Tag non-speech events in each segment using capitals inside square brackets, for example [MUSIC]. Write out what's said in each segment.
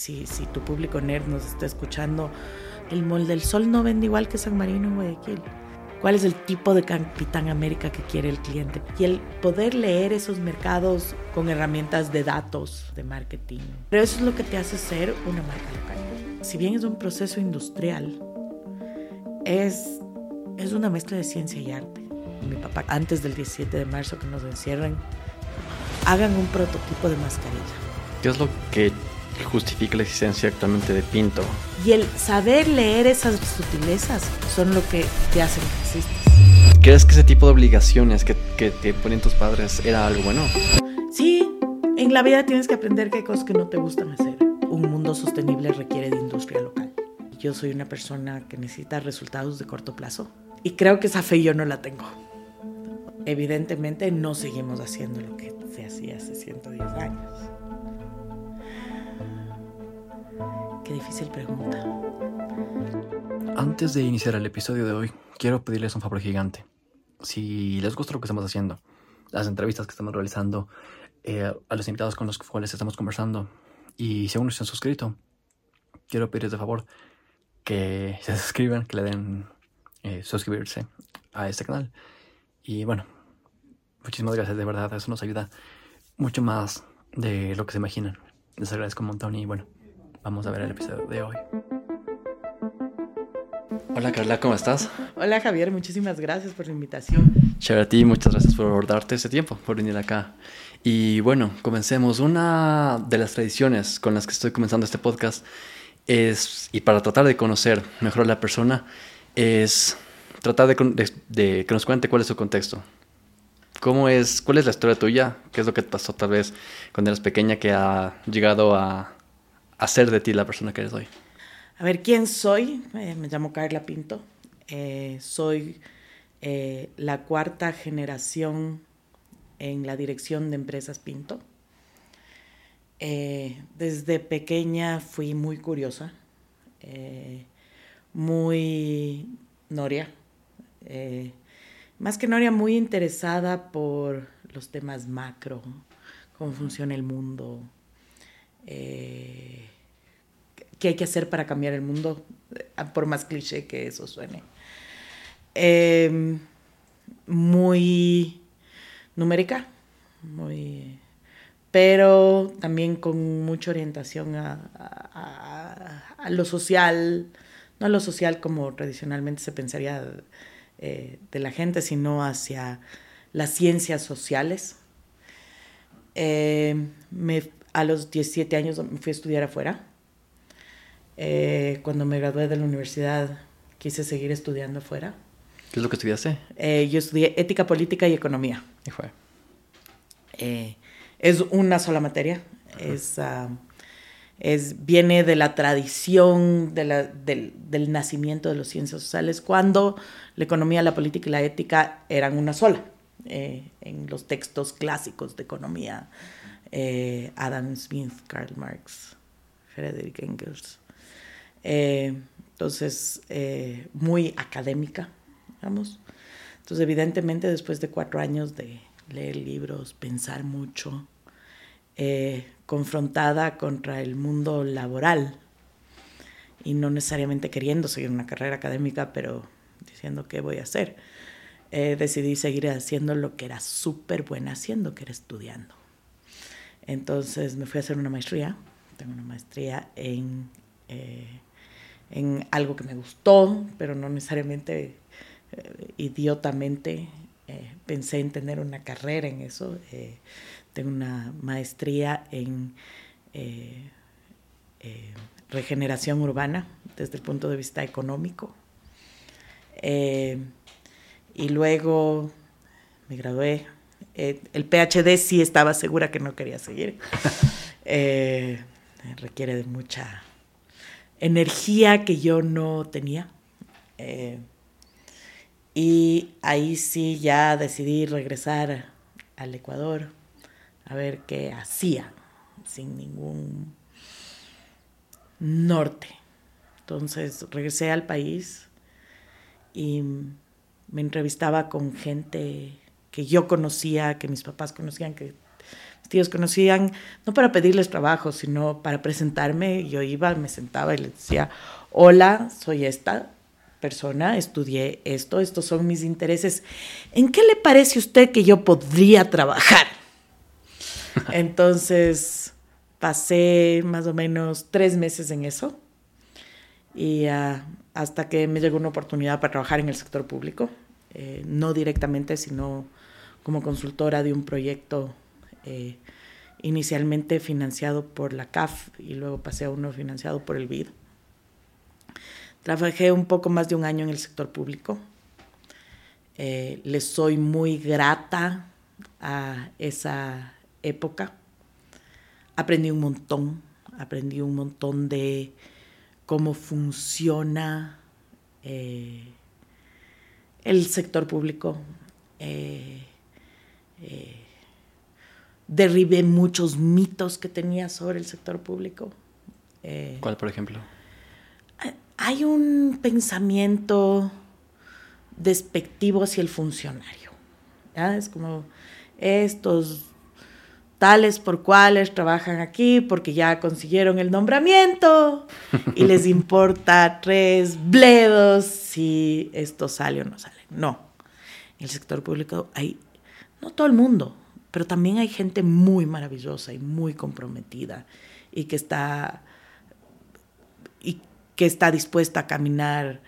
si, si tu público nerd nos está escuchando, el molde del sol no vende igual que San Marino en Guayaquil. ¿Cuál es el tipo de Capitán América que quiere el cliente? Y el poder leer esos mercados con herramientas de datos, de marketing. Pero eso es lo que te hace ser una marca local. Si bien es un proceso industrial, es, es una mezcla de ciencia y arte. Mi papá, antes del 17 de marzo que nos encierren, hagan un prototipo de mascarilla. ¿Qué es lo que justifica la existencia actualmente de Pinto? Y el saber leer esas sutilezas son lo que te hacen que existas. ¿Crees que ese tipo de obligaciones que, que te ponen tus padres era algo bueno? Sí, en la vida tienes que aprender que hay cosas que no te gustan hacer. Un mundo sostenible requiere de industria local. Yo soy una persona que necesita resultados de corto plazo y creo que esa fe yo no la tengo. Evidentemente no seguimos haciendo lo que se hacía hace 110 años. Qué difícil pregunta. Antes de iniciar el episodio de hoy, quiero pedirles un favor gigante. Si les gusta lo que estamos haciendo, las entrevistas que estamos realizando, eh, a los invitados con los cuales estamos conversando, y si aún no se han suscrito, quiero pedirles de favor que [LAUGHS] se suscriban, que le den eh, suscribirse a este canal. Y bueno, muchísimas gracias, de verdad, eso nos ayuda mucho más de lo que se imaginan. Les agradezco un montón y bueno, vamos a ver el episodio de hoy. Hola Carla, ¿cómo estás? Hola Javier, muchísimas gracias por la invitación. Chévere a ti, muchas gracias por darte este tiempo, por venir acá. Y bueno, comencemos. Una de las tradiciones con las que estoy comenzando este podcast es, y para tratar de conocer mejor a la persona, es tratar de, de, que nos cuente cuál es su contexto. ¿Cómo es, ¿Cuál es la historia tuya? ¿Qué es lo que te pasó tal vez cuando eras pequeña que ha llegado a hacer de ti la persona que eres hoy? A ver, ¿quién soy? Eh, me llamo Carla Pinto. Eh, soy eh, la cuarta generación en la dirección de empresas Pinto. desde pequeña fui muy curiosa, muy noria, más que noria, muy interesada por los temas macro, cómo funciona el mundo, qué hay que hacer para cambiar el mundo, por más cliché que eso suene. Em, muy numérica, muy, pero también con mucha orientación a, lo social, no a lo social como tradicionalmente se pensaría eh, de la gente, sino hacia las ciencias sociales. Em, a los 17 años me fui a estudiar afuera eh, cuando me gradué de la universidad quise seguir estudiando afuera. ¿Qué es lo que estudiaste? Eh, yo estudié ética política y economía. ¿Y fue? Eh, es una sola materia. Es, ah, es, viene de la tradición de la, del, del, nacimiento de las ciencias sociales, cuando la economía, la política y la ética eran una sola. en los textos clásicos de economía, Adam Smith, Karl Marx, Friedrich Engels. Eh, entonces, eh, muy académica, vamos. Entonces, evidentemente, después de cuatro años de leer libros, pensar mucho, eh, confrontada contra el mundo laboral y no necesariamente queriendo seguir una carrera académica, pero diciendo qué voy a hacer, decidí seguir haciendo lo que era súper buena haciendo, que era estudiando. Entonces me fui a hacer una maestría, tengo una maestría en en algo que me gustó, pero no necesariamente eh, idiotamente eh, pensé en tener una carrera en eso. Eh, tengo una maestría en regeneración urbana desde el punto de vista económico. y luego me gradué. El PhD sí estaba segura que no quería seguir. [LAUGHS] requiere de mucha energía que yo no tenía. Eh, y ahí sí ya decidí regresar al Ecuador a ver qué hacía sin ningún norte. Entonces regresé al país y me entrevistaba con gente que yo conocía, que mis papás conocían, que mis tíos conocían, no para pedirles trabajo, sino para presentarme. Yo iba, me sentaba y les decía, hola, soy esta persona, estudié esto, estos son mis intereses. ¿En qué le parece a usted que yo podría trabajar? [LAUGHS] Entonces pasé más o menos tres meses en eso y uh, hasta que me llegó una oportunidad para trabajar en el sector público, eh, no directamente, sino como consultora de un proyecto eh, inicialmente financiado por la CAF y luego pasé a uno financiado por el BID. Trabajé un poco más de un año en el sector público. Eh, les soy muy grata a esa época. Aprendí un montón, aprendí un montón de cómo funciona eh, el sector público. Eh, derribé muchos mitos que tenía sobre el sector público. ¿Cuál, por ejemplo? hay un pensamiento despectivo hacia el funcionario. Es como estos tales por cuales trabajan aquí porque ya consiguieron el nombramiento [LAUGHS] y les importa tres bledos si esto sale o no sale. No, en el sector público hay, no todo el mundo, pero también hay gente muy maravillosa y muy comprometida y que está que está dispuesta a caminar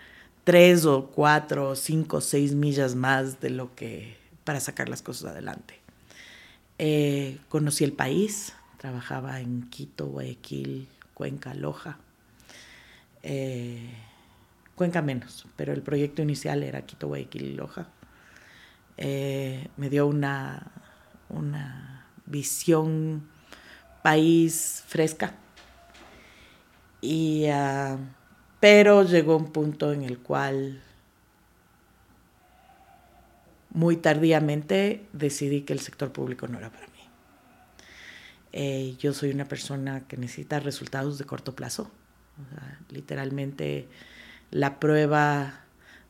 tres o cuatro, cinco, seis millas más de lo que para sacar las cosas adelante. Eh, conocí el país, trabajaba en Quito, Guayaquil, Cuenca, Loja. Eh, Cuenca menos, pero el proyecto inicial era Quito, Guayaquil y Loja. Eh, me dio una, una visión país fresca. Y uh, pero llegó un punto en el cual muy tardíamente decidí que el sector público no era para mí. Eh, yo soy una persona que necesita resultados de corto plazo. literalmente la prueba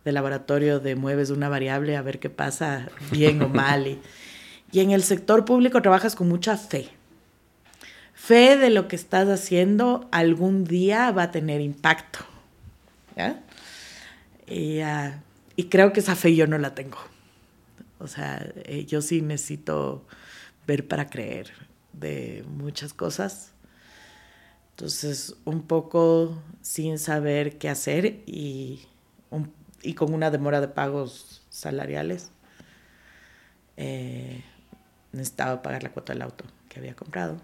de laboratorio de mueves una variable a ver qué pasa, bien o mal. Y, y en el sector público trabajas con mucha fe. Fe de lo que estás haciendo algún día va a tener impacto. Ah, y, creo que esa fe yo no la tengo. O sea, eh, yo sí necesito ver para creer de muchas cosas. Entonces, un poco sin saber qué hacer y, y con una demora de pagos salariales, eh, necesitaba pagar la cuota del auto que había comprado.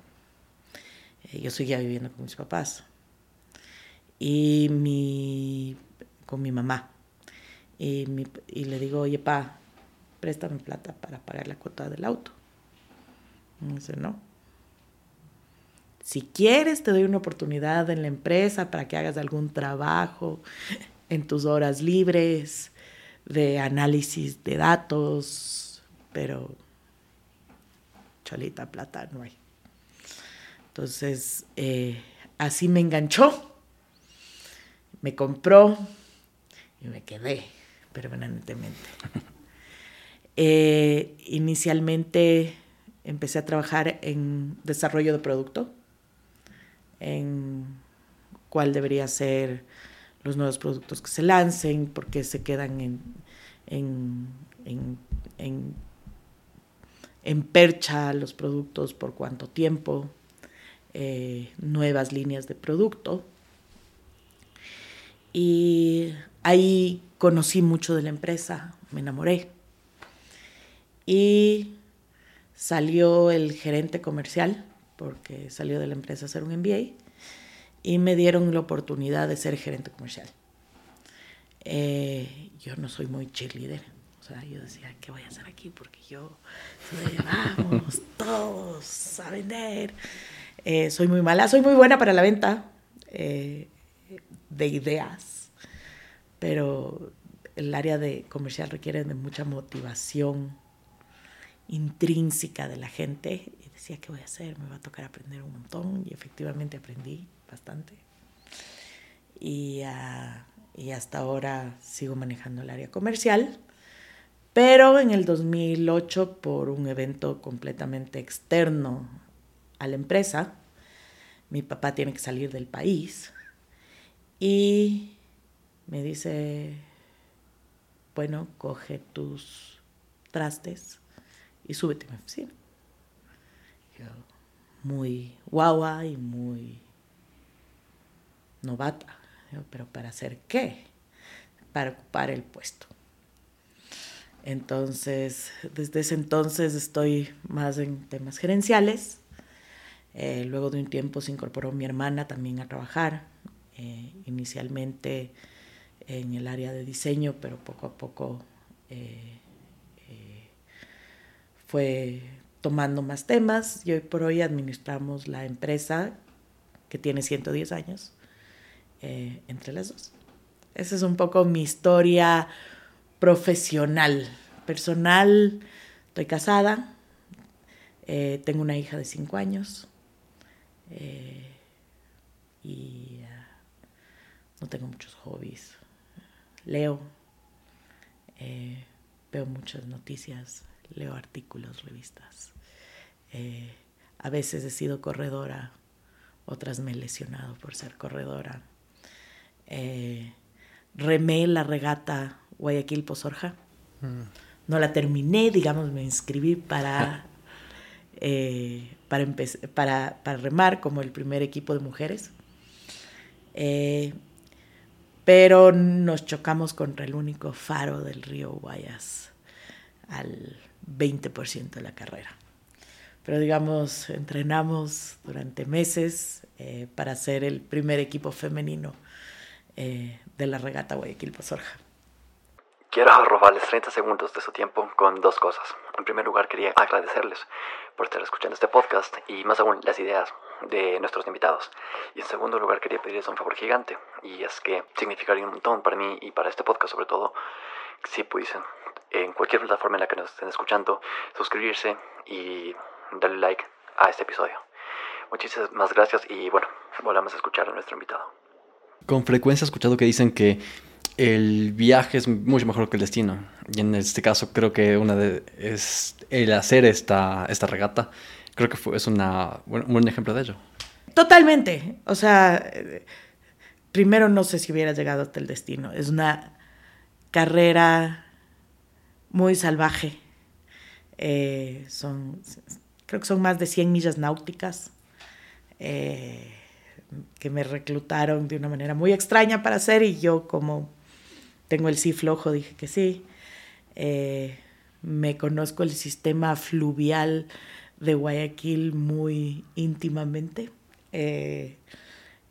Eh, yo seguía viviendo con mis papás y mi, con mi mamá. Y, le digo, oye, pa, préstame plata para pagar la cuota del auto. Y dice, no. Si quieres, te doy una oportunidad en la empresa para que hagas algún trabajo en tus horas libres de análisis de datos, pero cholita plata no hay. Entonces, eh, así me enganchó me compró y me quedé permanentemente. [LAUGHS] Eh, inicialmente empecé a trabajar en desarrollo de producto, en cuál debería ser los nuevos productos que se lancen, por qué se quedan en, en, en, percha los productos, por cuánto tiempo, eh, nuevas líneas de producto. Y ahí conocí mucho de la empresa, me enamoré. Y salió el gerente comercial, porque salió de la empresa a hacer un MBA, y me dieron la oportunidad de ser gerente comercial. Eh, yo no soy muy cheerleader. O sea, yo decía, ¿qué voy a hacer aquí? Porque yo vamos [LAUGHS] todos a vender. Eh, soy muy mala, soy muy buena para la venta. Eh, de ideas, pero el área de comercial requiere de mucha motivación intrínseca de la gente. Y decía, ¿qué voy a hacer? Me va a tocar aprender un montón. Y efectivamente aprendí bastante. Y, ah, y hasta ahora sigo manejando el área comercial, Pero en el 2008, por un evento completamente externo a la empresa, mi papá tiene que salir del país y me dice, bueno, coge tus trastes y súbete a mi oficina. muy guagua y muy novata. Pero ¿para hacer qué? Para ocupar el puesto. Entonces, desde ese entonces estoy más en temas gerenciales. Eh, luego de un tiempo se incorporó mi hermana también a trabajar, eh, inicialmente en el área de diseño, pero poco a poco eh, fue tomando más temas y hoy por hoy administramos la empresa que tiene 110 años entre las dos. Esa es un poco mi historia profesional. Personal, estoy casada, eh, tengo una hija de cinco años eh, y ah, no tengo muchos hobbies. Leo, eh, veo muchas noticias, leo artículos, revistas. a veces he sido corredora, otras me he lesionado por ser corredora. Remé la regata Guayaquil Pozorja. Mm. No la terminé, digamos, me inscribí para, [LAUGHS] eh, para, para, para, remar como el primer equipo de mujeres. Eh, pero nos chocamos contra el único faro del río Guayas al 20% de la carrera. Pero digamos, entrenamos durante meses eh, para ser el primer equipo femenino de la regata Guayaquil Pozorja. Quiero robarles 30 segundos de su tiempo con dos cosas. En primer lugar, quería agradecerles por estar escuchando este podcast y más aún las ideas de nuestros invitados. Y en segundo lugar, quería pedirles un favor gigante y es que significaría un montón para mí y para este podcast sobre todo si pudiesen en cualquier plataforma en la que nos estén escuchando suscribirse y darle like a este episodio. Muchísimas gracias y bueno, volvamos a escuchar a nuestro invitado. Con frecuencia he escuchado que dicen que el viaje es mucho mejor que el destino. Y en este caso creo que una de, es el hacer esta, esta regata, creo que fue, es una, un buen ejemplo de ello. Totalmente. O sea, primero no sé si hubiera llegado hasta el destino. Es una carrera muy salvaje. Eh, son, creo que son más de 100 millas náuticas. Eh, que me reclutaron de una manera muy extraña para hacer y yo como tengo el sí flojo, dije que sí. Eh, me conozco el sistema fluvial de Guayaquil muy íntimamente. Eh,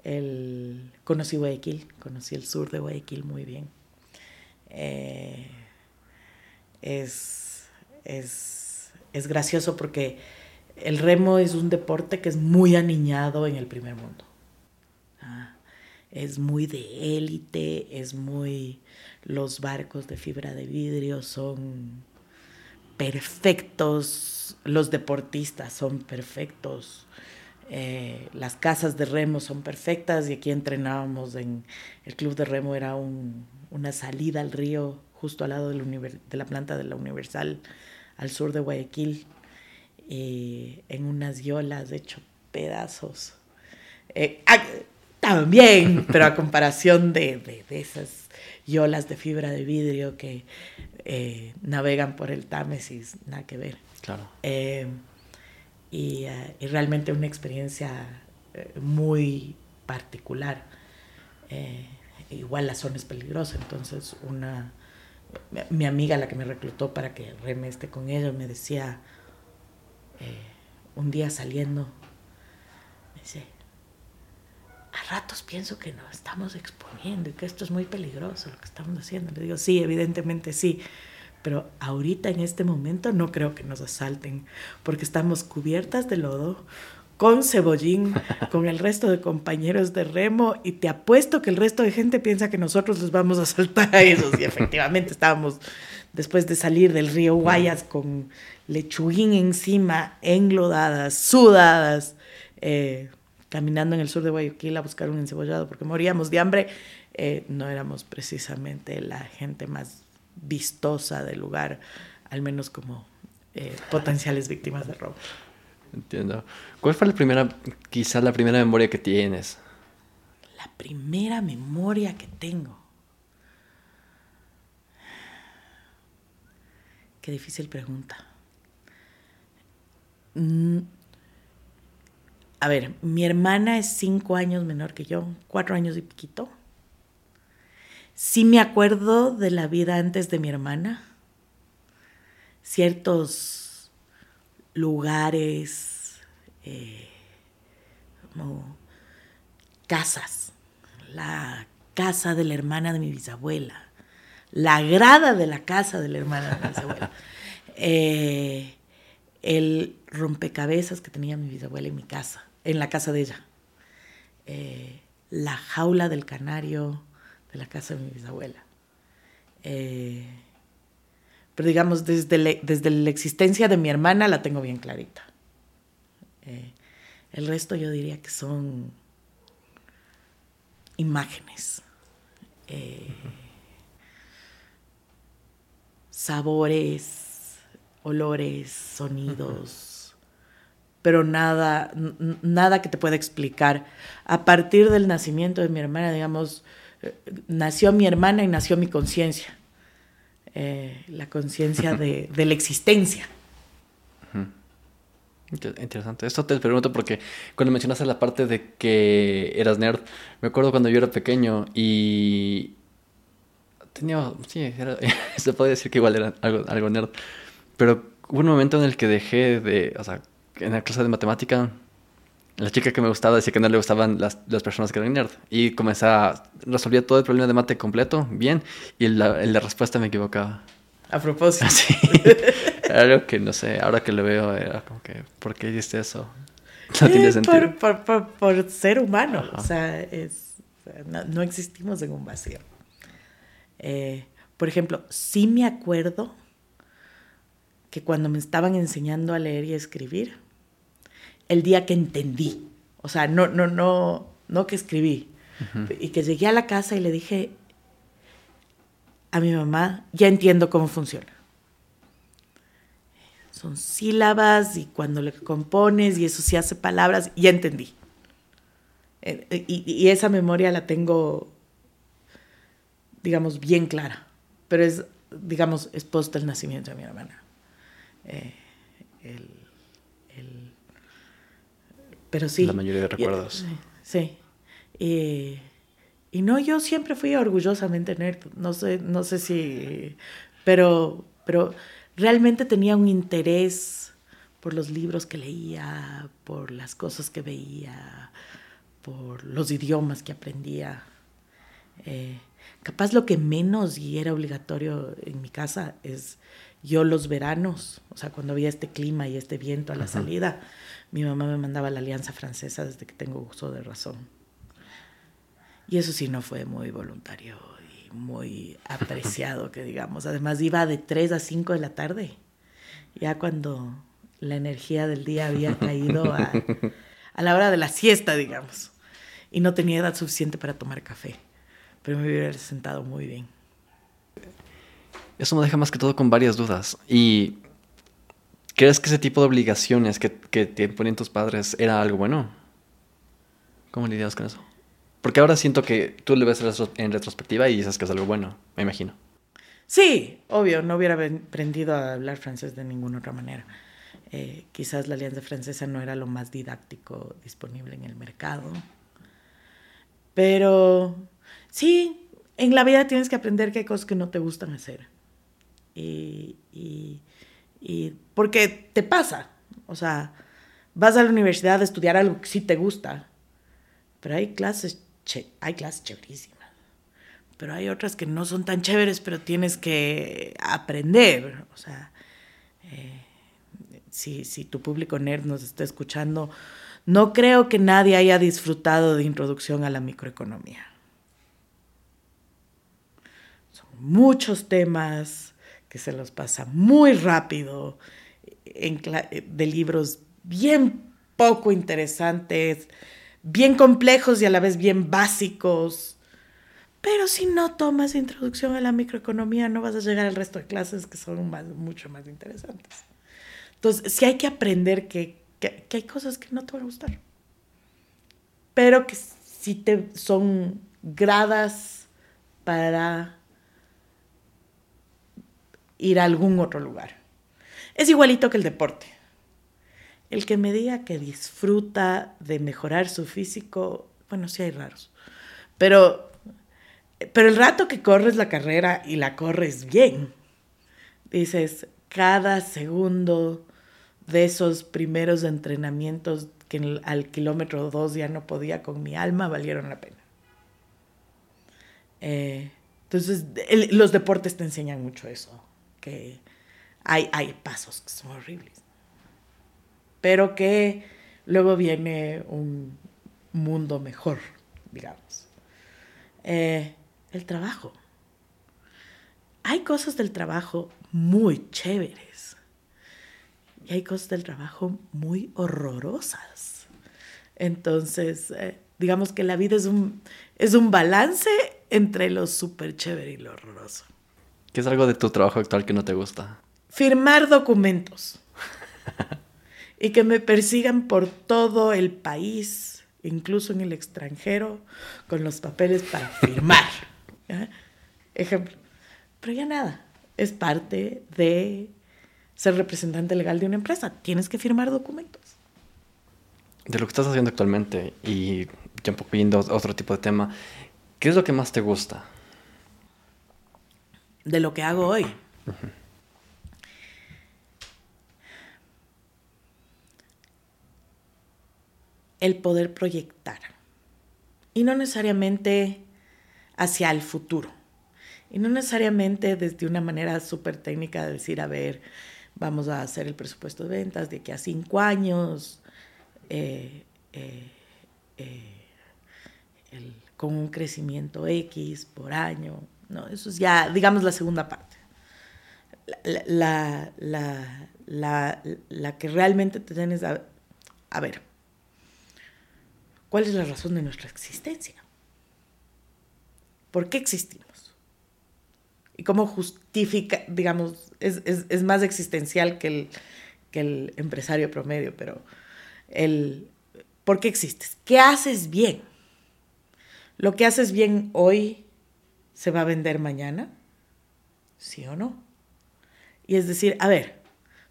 el, conocí Guayaquil, conocí el sur de Guayaquil muy bien. Eh, es, es, es gracioso porque el remo es un deporte que es muy aniñado en el primer mundo. Es muy de élite, es muy los barcos de fibra de vidrio son perfectos, los deportistas son perfectos, eh, las casas de remo son perfectas y aquí entrenábamos en el club de remo era una salida al río justo al lado de la planta de la Universal al sur de Guayaquil eh, en unas yolas hecho pedazos. Eh, ah, también, pero a comparación de, de esas y olas de fibra de vidrio que eh, navegan por el Támesis, nada que ver. Claro. Eh, y, y, realmente una experiencia eh, muy particular. igual la zona es peligrosa, entonces una mi amiga la que me reclutó para que reme esté con ella me decía un día saliendo me dice ratos pienso que nos estamos exponiendo y que esto es muy peligroso lo que estamos haciendo. Le digo, sí, evidentemente sí, pero ahorita en este momento no creo que nos asalten porque estamos cubiertas de lodo, con cebollín, [LAUGHS] con el resto de compañeros de remo y te apuesto que el resto de gente piensa que nosotros les vamos a asaltar a ellos y efectivamente estábamos después de salir del río Guayas con lechuguín encima, englodadas, sudadas. Eh, caminando en el sur de Guayaquil a buscar un encebollado porque moríamos de hambre, eh, no éramos precisamente la gente más vistosa del lugar, al menos como eh, potenciales víctimas de robo. Entiendo. ¿Cuál fue la primera, quizás la primera memoria que tienes? La primera memoria que tengo. Qué difícil pregunta. Mm, a ver, mi hermana es cinco años menor que yo, cuatro años y piquito. Sí me acuerdo de la vida antes de mi hermana. Ciertos lugares, eh, como casas. La casa de la hermana de mi bisabuela. La grada de la casa de la hermana de mi bisabuela. [LAUGHS] Eh, el rompecabezas que tenía mi bisabuela en mi casa, en la casa de ella. Eh, la jaula del canario de la casa de mi bisabuela. Eh, pero digamos, desde, desde la existencia de mi hermana la tengo bien clarita. Eh, el resto yo diría que son imágenes, sabores, olores, sonidos, pero nada, nada que te pueda explicar. A partir del nacimiento de mi hermana, digamos, eh, nació mi hermana y nació mi conciencia, eh, la conciencia de, [LAUGHS] la existencia. Interesante. Esto te pregunto porque cuando mencionaste la parte de que eras nerd, me acuerdo cuando yo era pequeño y tenía, sí, [LAUGHS] se puede decir que igual era algo, algo nerd, pero hubo un momento en el que dejé de, o sea, en la clase de matemática la chica que me gustaba decía que no le gustaban las, las personas que eran nerd. Y comencé a resolver todo el problema de mate completo, bien, y la, la respuesta me equivocaba. A propósito. [LAUGHS] Sí. [LAUGHS] Algo que no sé, ahora que lo veo, era como que, ¿por qué hiciste eso? No tiene sentido. Por, por, por, ser humano, o sea, es, no, no, existimos en un vacío. Eh, por ejemplo, sí me acuerdo que cuando me estaban enseñando a leer y a escribir, el día que entendí. O sea, no, no, no, no que escribí. Y que llegué a la casa y le dije a mi mamá, ya entiendo cómo funciona. Son sílabas y cuando le compones y eso se hace palabras, ya entendí. Eh, y, esa memoria la tengo, digamos, bien clara. Pero es, digamos, es post el nacimiento de mi hermana. Eh, el, pero sí. La mayoría de recuerdos. sí. Y, y, no, yo siempre fui orgullosamente nerd. No sé, no sé si. Pero, pero realmente tenía un interés por los libros que leía, por las cosas que veía, por los idiomas que aprendía. Eh, capaz lo que menos y era obligatorio en mi casa es yo los veranos, o sea, cuando había este clima y este viento a la salida, mi mamá me mandaba la alianza francesa desde que tengo uso de razón. Y eso sí no fue muy voluntario y muy [LAUGHS] apreciado, que digamos. Además iba de 3 a 5 de la tarde, ya cuando la energía del día había caído a, a la hora de la siesta, digamos. Y no tenía edad suficiente para tomar café, pero me hubiera sentado muy bien. Eso me deja más que todo con varias dudas. Y ¿Crees que ese tipo de obligaciones que, te ponían tus padres era algo bueno? ¿Cómo lidias con eso? Porque ahora siento que tú le ves en retrospectiva y dices que es algo bueno, me imagino. Sí, obvio, no hubiera aprendido a hablar francés de ninguna otra manera. Eh, quizás la alianza francesa no era lo más didáctico disponible en el mercado. Pero sí, en la vida tienes que aprender que hay cosas que no te gustan hacer. y, y porque te pasa, o sea, vas a la universidad a estudiar algo que sí te gusta, pero hay clases, hay clases chéverísimas, pero hay otras que no son tan chéveres, pero tienes que aprender, o sea, eh, si, si tu público nerd nos está escuchando, no creo que nadie haya disfrutado de introducción a la microeconomía. Son muchos temas, que se los pasa muy rápido, en, de libros bien poco interesantes, bien complejos y a la vez bien básicos. Pero si no tomas introducción a la microeconomía, no vas a llegar al resto de clases que son más, mucho más interesantes. Entonces, sí hay que aprender que, que, que hay cosas que no te van a gustar, pero que sí te son gradas para ir a algún otro lugar. Es igualito que el deporte. El que me diga que disfruta de mejorar su físico, bueno, sí hay raros, pero, pero el rato que corres la carrera y la corres bien, dices, cada segundo de esos primeros entrenamientos que al kilómetro dos ya no podía con mi alma valieron la pena. Eh, entonces, los deportes te enseñan mucho eso, hay, hay pasos que son horribles, pero que luego viene un mundo mejor, digamos. Eh, el trabajo. Hay cosas del trabajo muy chéveres y hay cosas del trabajo muy horrorosas. Entonces, eh, digamos que la vida es un, es un balance entre lo súper chévere y lo horroroso. ¿Qué es algo de tu trabajo actual que no te gusta? Firmar documentos. [LAUGHS] y que me persigan por todo el país, incluso en el extranjero, con los papeles para [LAUGHS] firmar. Ejemplo. Pero ya nada, es parte de ser representante legal de una empresa. Tienes que firmar documentos. De lo que estás haciendo actualmente y ya un poco viendo otro tipo de tema, ¿qué es lo que más te gusta? De lo que hago hoy. El poder proyectar. Y no necesariamente hacia el futuro. Y no necesariamente desde una manera súper técnica de decir, a ver, vamos a hacer el presupuesto de ventas de que a cinco años, eh, eh, eh, con un crecimiento X por año. No, eso es ya, digamos, la segunda parte. La, la, que realmente te tienes a, a ver, ¿cuál es la razón de nuestra existencia? ¿Por qué existimos? Y cómo justifica, digamos, es, es, es más existencial que el, que el empresario promedio, pero el, ¿por qué existes? ¿Qué haces bien? ¿Lo que haces bien hoy se va a vender mañana? ¿Sí o no? Y es decir, a ver,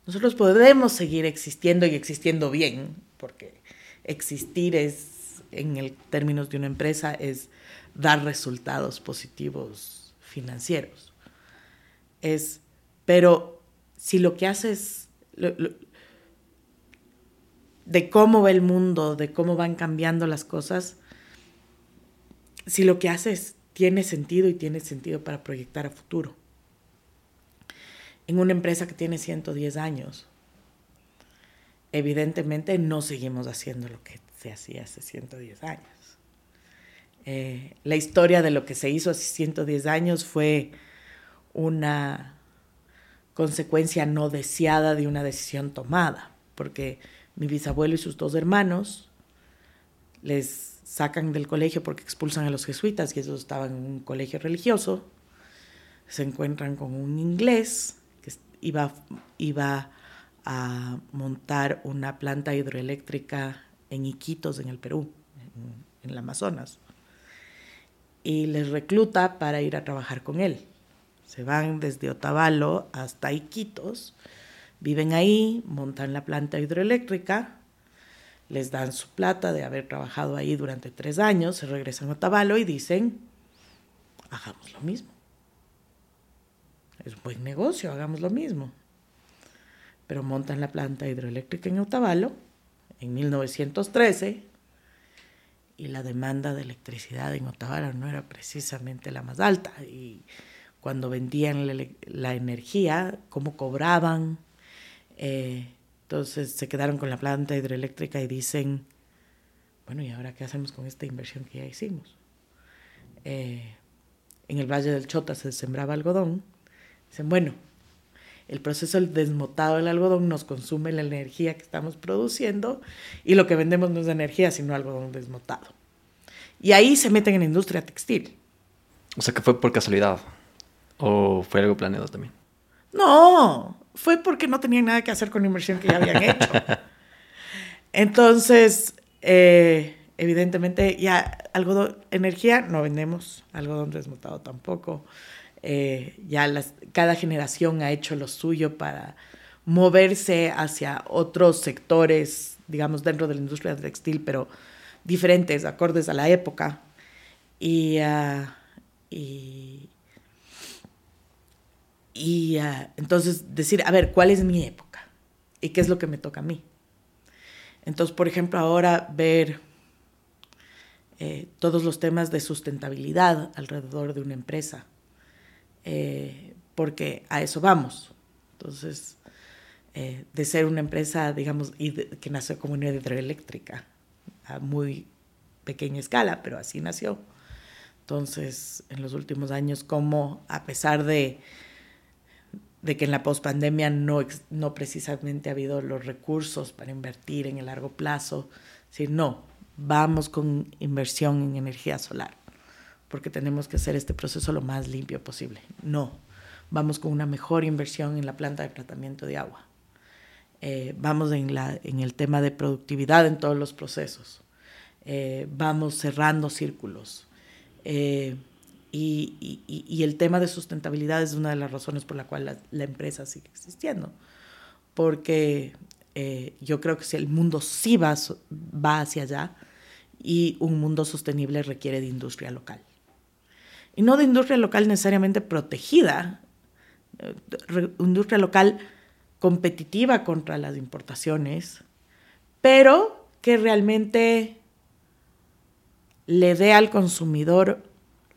nosotros podemos seguir existiendo y existiendo bien, porque existir es, en el términos de una empresa, es dar resultados positivos financieros. Es, pero si lo que haces, de cómo va el mundo, de cómo van cambiando las cosas, si lo que haces tiene sentido y tiene sentido para proyectar a futuro. En una empresa que tiene 110 años, evidentemente no seguimos haciendo lo que se hacía hace 110 años. Eh, la historia de lo que se hizo hace 110 años fue una consecuencia no deseada de una decisión tomada, porque mi bisabuelo y sus dos hermanos les sacan del colegio porque expulsan a los jesuitas y ellos estaban en un colegio religioso, se encuentran con un inglés que iba, iba a montar una planta hidroeléctrica en Iquitos, en el Perú, en, el Amazonas, y les recluta para ir a trabajar con él. Se van desde Otavalo hasta Iquitos, viven ahí, montan la planta hidroeléctrica, les dan su plata de haber trabajado ahí durante tres años, se regresan a Otavalo y dicen, hagamos lo mismo. Es un buen negocio, hagamos lo mismo. Pero montan la planta hidroeléctrica en Otavalo en 1913 y la demanda de electricidad en Otavalo no era precisamente la más alta. Y cuando vendían la, energía, cómo cobraban, eh, entonces se quedaron con la planta hidroeléctrica y dicen, bueno, ¿y ahora qué hacemos con esta inversión que ya hicimos? Eh, en el Valle del Chota se sembraba algodón. Dicen, bueno, el proceso del desmotado del algodón nos consume la energía que estamos produciendo y lo que vendemos no es energía, sino algodón desmotado. Y ahí se meten en la industria textil. O sea, que fue por casualidad. ¿O fue algo planeado también? No, fue porque no tenían nada que hacer con la inversión que ya habían hecho. [LAUGHS] Entonces, eh, evidentemente, ya algodón, energía no vendemos, algodón desmotado tampoco. Eh, ya las, cada generación ha hecho lo suyo para moverse hacia otros sectores, digamos, dentro de la industria textil, pero diferentes, acordes a la época. Y, uh, y, y uh, entonces decir, a ver, ¿cuál es mi época? ¿Y qué es lo que me toca a mí? Entonces, por ejemplo, ahora ver eh, todos los temas de sustentabilidad alrededor de una empresa, eh, porque a eso vamos. Entonces, eh, de ser una empresa, digamos, que nació como una hidroeléctrica a muy pequeña escala, pero así nació. Entonces, en los últimos años, como a pesar de, de que en la pospandemia no, no precisamente ha habido los recursos para invertir en el largo plazo, si no, vamos con inversión en energía solar, porque tenemos que hacer este proceso lo más limpio posible. No, vamos con una mejor inversión en la planta de tratamiento de agua. Eh, vamos en, la, en el tema de productividad en todos los procesos. Eh, vamos cerrando círculos. Eh, y, el tema de sustentabilidad es una de las razones por la cual la, empresa sigue existiendo. Porque yo creo que si el mundo sí va, va hacia allá, y un mundo sostenible requiere de industria local. Y no de industria local necesariamente protegida, eh, industria local competitiva contra las importaciones, pero que realmente le dé al consumidor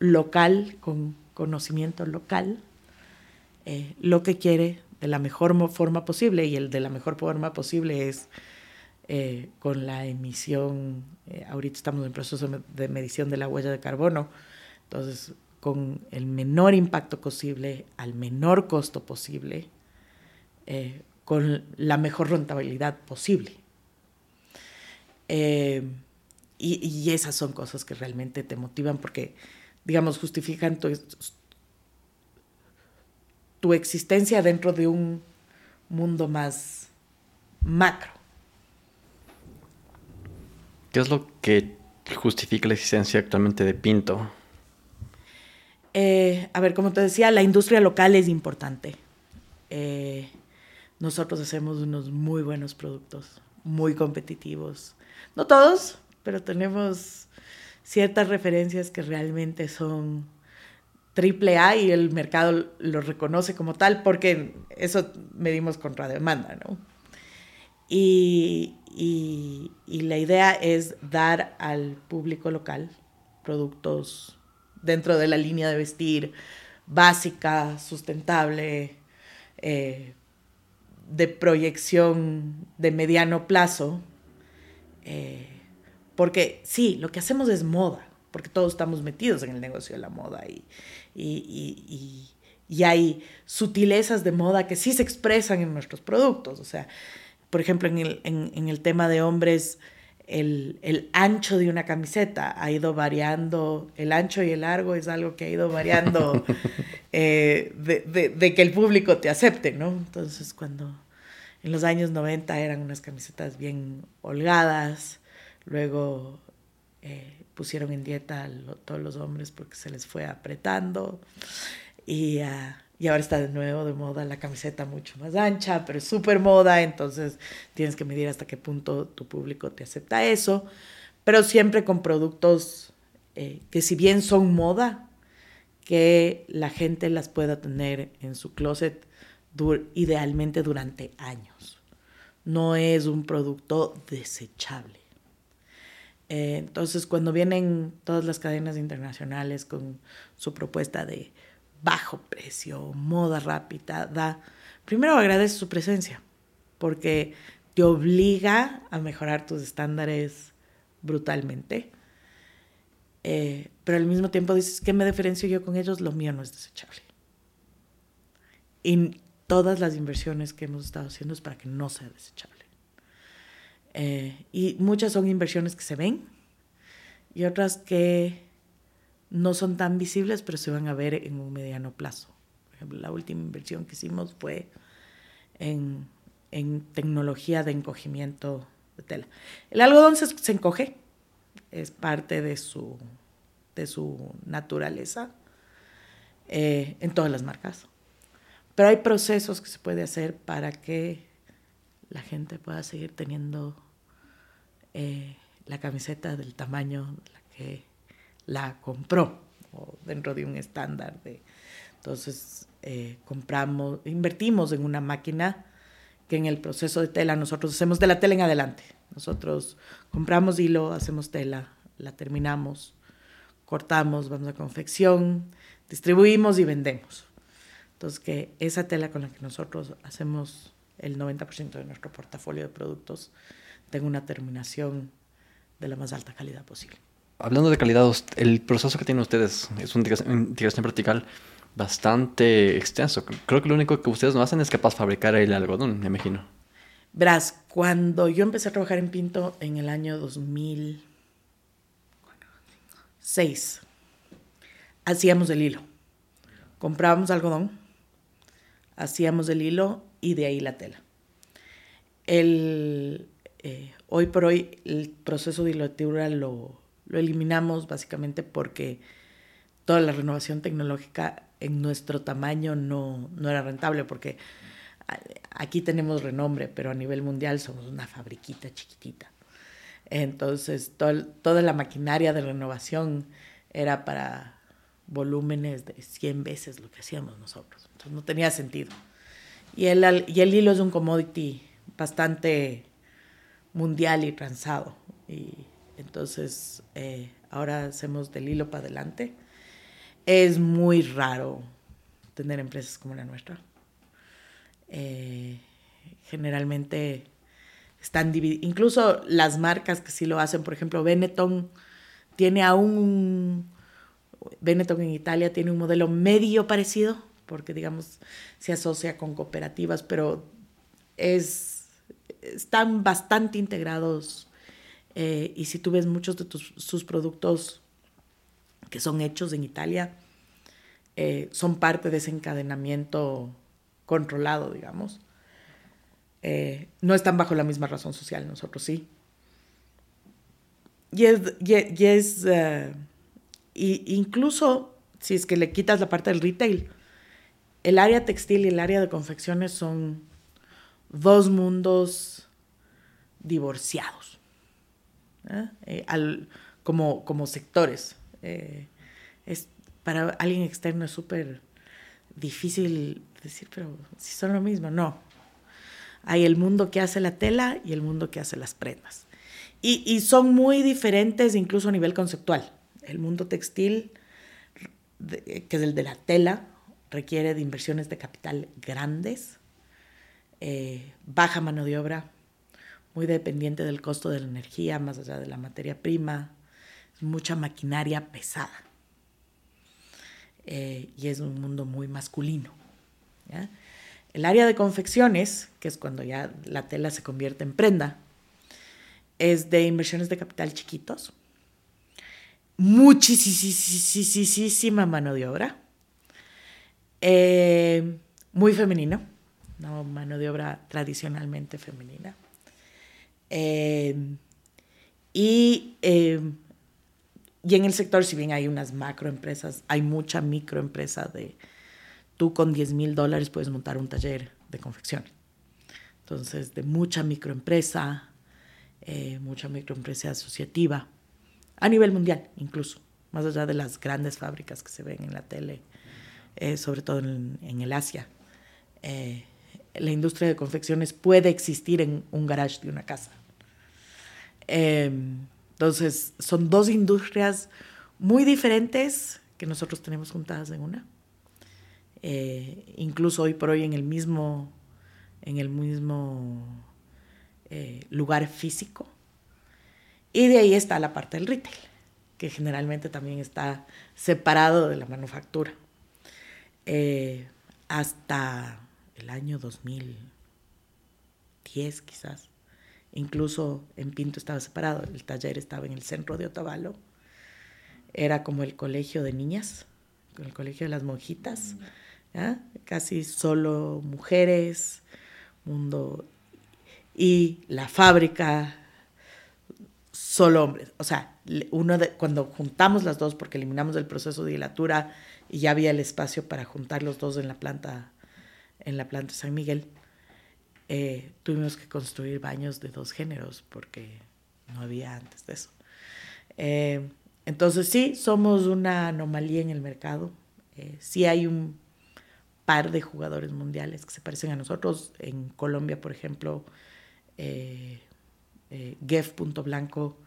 local, con conocimiento local, eh, lo que quiere de la mejor forma posible. Y el de la mejor forma posible es eh, con la emisión, eh, ahorita estamos en proceso de medición de la huella de carbono, entonces con el menor impacto posible, al menor costo posible, eh, con la mejor rentabilidad posible. Y, y, esas son cosas que realmente te motivan porque, digamos, justifican tu, tu existencia dentro de un mundo más macro. ¿Qué es lo que justifica la existencia actualmente de Pinto? Eh, a ver, como te decía, la industria local es importante. Eh, nosotros hacemos unos muy buenos productos, muy competitivos. No todos, pero tenemos ciertas referencias que realmente son triple A y el mercado lo reconoce como tal porque eso medimos contra demanda, ¿no? Y, y, la idea es dar al público local productos dentro de la línea de vestir básica, sustentable, eh, de proyección de mediano plazo, eh, porque sí, lo que hacemos es moda, porque todos estamos metidos en el negocio de la moda y, y, y hay sutilezas de moda que sí se expresan en nuestros productos, o sea, por ejemplo, en el, en, el tema de hombres, el, el, ancho de una camiseta ha ido variando, el ancho y el largo es algo que ha ido variando [LAUGHS] eh, de, de, de, que el público te acepte, ¿no? Entonces, cuando en los años 90 eran unas camisetas bien holgadas, luego eh, pusieron en dieta a todos los hombres porque se les fue apretando y... Uh, y ahora está de nuevo de moda la camiseta mucho más ancha, pero es súper moda, entonces tienes que medir hasta qué punto tu público te acepta eso, pero siempre con productos eh, que si bien son moda, que la gente las pueda tener en su closet idealmente durante años. No es un producto desechable. Eh, entonces, cuando vienen todas las cadenas internacionales con su propuesta de bajo precio, moda rápida, da, primero agradece su presencia, porque te obliga a mejorar tus estándares brutalmente. Eh, pero al mismo tiempo dices, ¿qué me diferencio yo con ellos? Lo mío no es desechable. Y todas las inversiones que hemos estado haciendo es para que no sea desechable. Eh, y muchas son inversiones que se ven y otras que no son tan visibles, pero se van a ver en un mediano plazo. Por ejemplo, la última inversión que hicimos fue en, en tecnología de encogimiento de tela. El algodón se, se encoge, es parte de su, de su naturaleza eh, en todas las marcas. Pero hay procesos que se puede hacer para que la gente pueda seguir teniendo eh, la camiseta del tamaño la que la compró o dentro de un estándar de entonces eh, compramos invertimos en una máquina que en el proceso de tela nosotros hacemos de la tela en adelante. Nosotros compramos hilo hacemos tela la terminamos cortamos vamos a confección distribuimos y vendemos. Entonces que esa tela con la que nosotros hacemos el 90% de nuestro portafolio de productos tenga una terminación de la más alta calidad posible. Hablando de calidad, el proceso que tienen ustedes es una integración vertical bastante extenso. Creo que lo único que ustedes no hacen es capaz de fabricar el algodón, me imagino. Verás, cuando yo empecé a trabajar en Pinto en el año 2006, hacíamos el hilo. Comprábamos algodón, hacíamos el hilo y de ahí la tela. El, eh, hoy por hoy el proceso de hilatura lo, lo eliminamos básicamente porque toda la renovación tecnológica en nuestro tamaño no, no era rentable porque aquí tenemos renombre, pero a nivel mundial somos una fabriquita chiquitita. Entonces, toda la maquinaria de renovación era para volúmenes de 100 veces lo que hacíamos nosotros. Entonces, no tenía sentido. Y el, y el hilo es un commodity bastante mundial y transado. Y entonces eh, ahora hacemos del hilo para adelante. Es muy raro tener empresas como la nuestra. Eh, generalmente están divididas. Incluso las marcas que sí lo hacen, por ejemplo, Benetton tiene aún Benetton en Italia tiene un modelo medio parecido, porque digamos se asocia con cooperativas, pero es están bastante integrados eh, y si tú ves muchos de sus productos que son hechos en Italia, eh, son parte de ese encadenamiento controlado, digamos. Eh, no están bajo la misma razón social, nosotros sí. Y es, y, es incluso si es que le quitas la parte del retail, el área textil y el área de confecciones son dos mundos divorciados, ¿eh? Eh, al, como, como sectores. Eh, es, para alguien externo es súper difícil decir, pero si son lo mismo, no. Hay el mundo que hace la tela y el mundo que hace las prendas. Y, y son muy diferentes incluso a nivel conceptual. El mundo textil, que es el de la tela, requiere de inversiones de capital grandes eh, baja mano de obra, muy dependiente del costo de la energía, más allá de la materia prima, mucha maquinaria pesada. Eh, y es un mundo muy masculino. El área de confecciones, que es cuando ya la tela se convierte en prenda, es de inversiones de capital chiquitos, muchísima mano de obra, eh, muy femenino una mano de obra tradicionalmente femenina. Eh, y, eh, y en el sector, si bien hay unas macroempresas, hay mucha microempresa de tú con 10 mil dólares puedes montar un taller de confección. Entonces, de mucha microempresa, mucha microempresa asociativa, a nivel mundial incluso, más allá de las grandes fábricas que se ven en la tele, sobre todo en, el Asia la industria de confecciones puede existir en un garage de una casa. Em, entonces, son dos industrias muy diferentes que nosotros tenemos juntadas en una. Eh, incluso hoy por hoy en el mismo, en el mismo eh, lugar físico. Y de ahí está la parte del retail, que generalmente también está separado de la manufactura. Eh, hasta el año 2010 quizás. Incluso en Pinto estaba separado, el taller estaba en el centro de Otavalo. era como el colegio de niñas, el colegio de las monjitas, casi solo mujeres, mundo y la fábrica solo hombres. O sea, uno de, cuando juntamos las dos, porque eliminamos el proceso de dilatura y ya había el espacio para juntar los dos en la planta, en la planta San Miguel, eh, tuvimos que construir baños de dos géneros porque no había antes de eso. Eh, entonces sí, somos una anomalía en el mercado. Eh, sí hay un par de jugadores mundiales que se parecen a nosotros. En Colombia, por ejemplo, eh, eh, Punto Blanco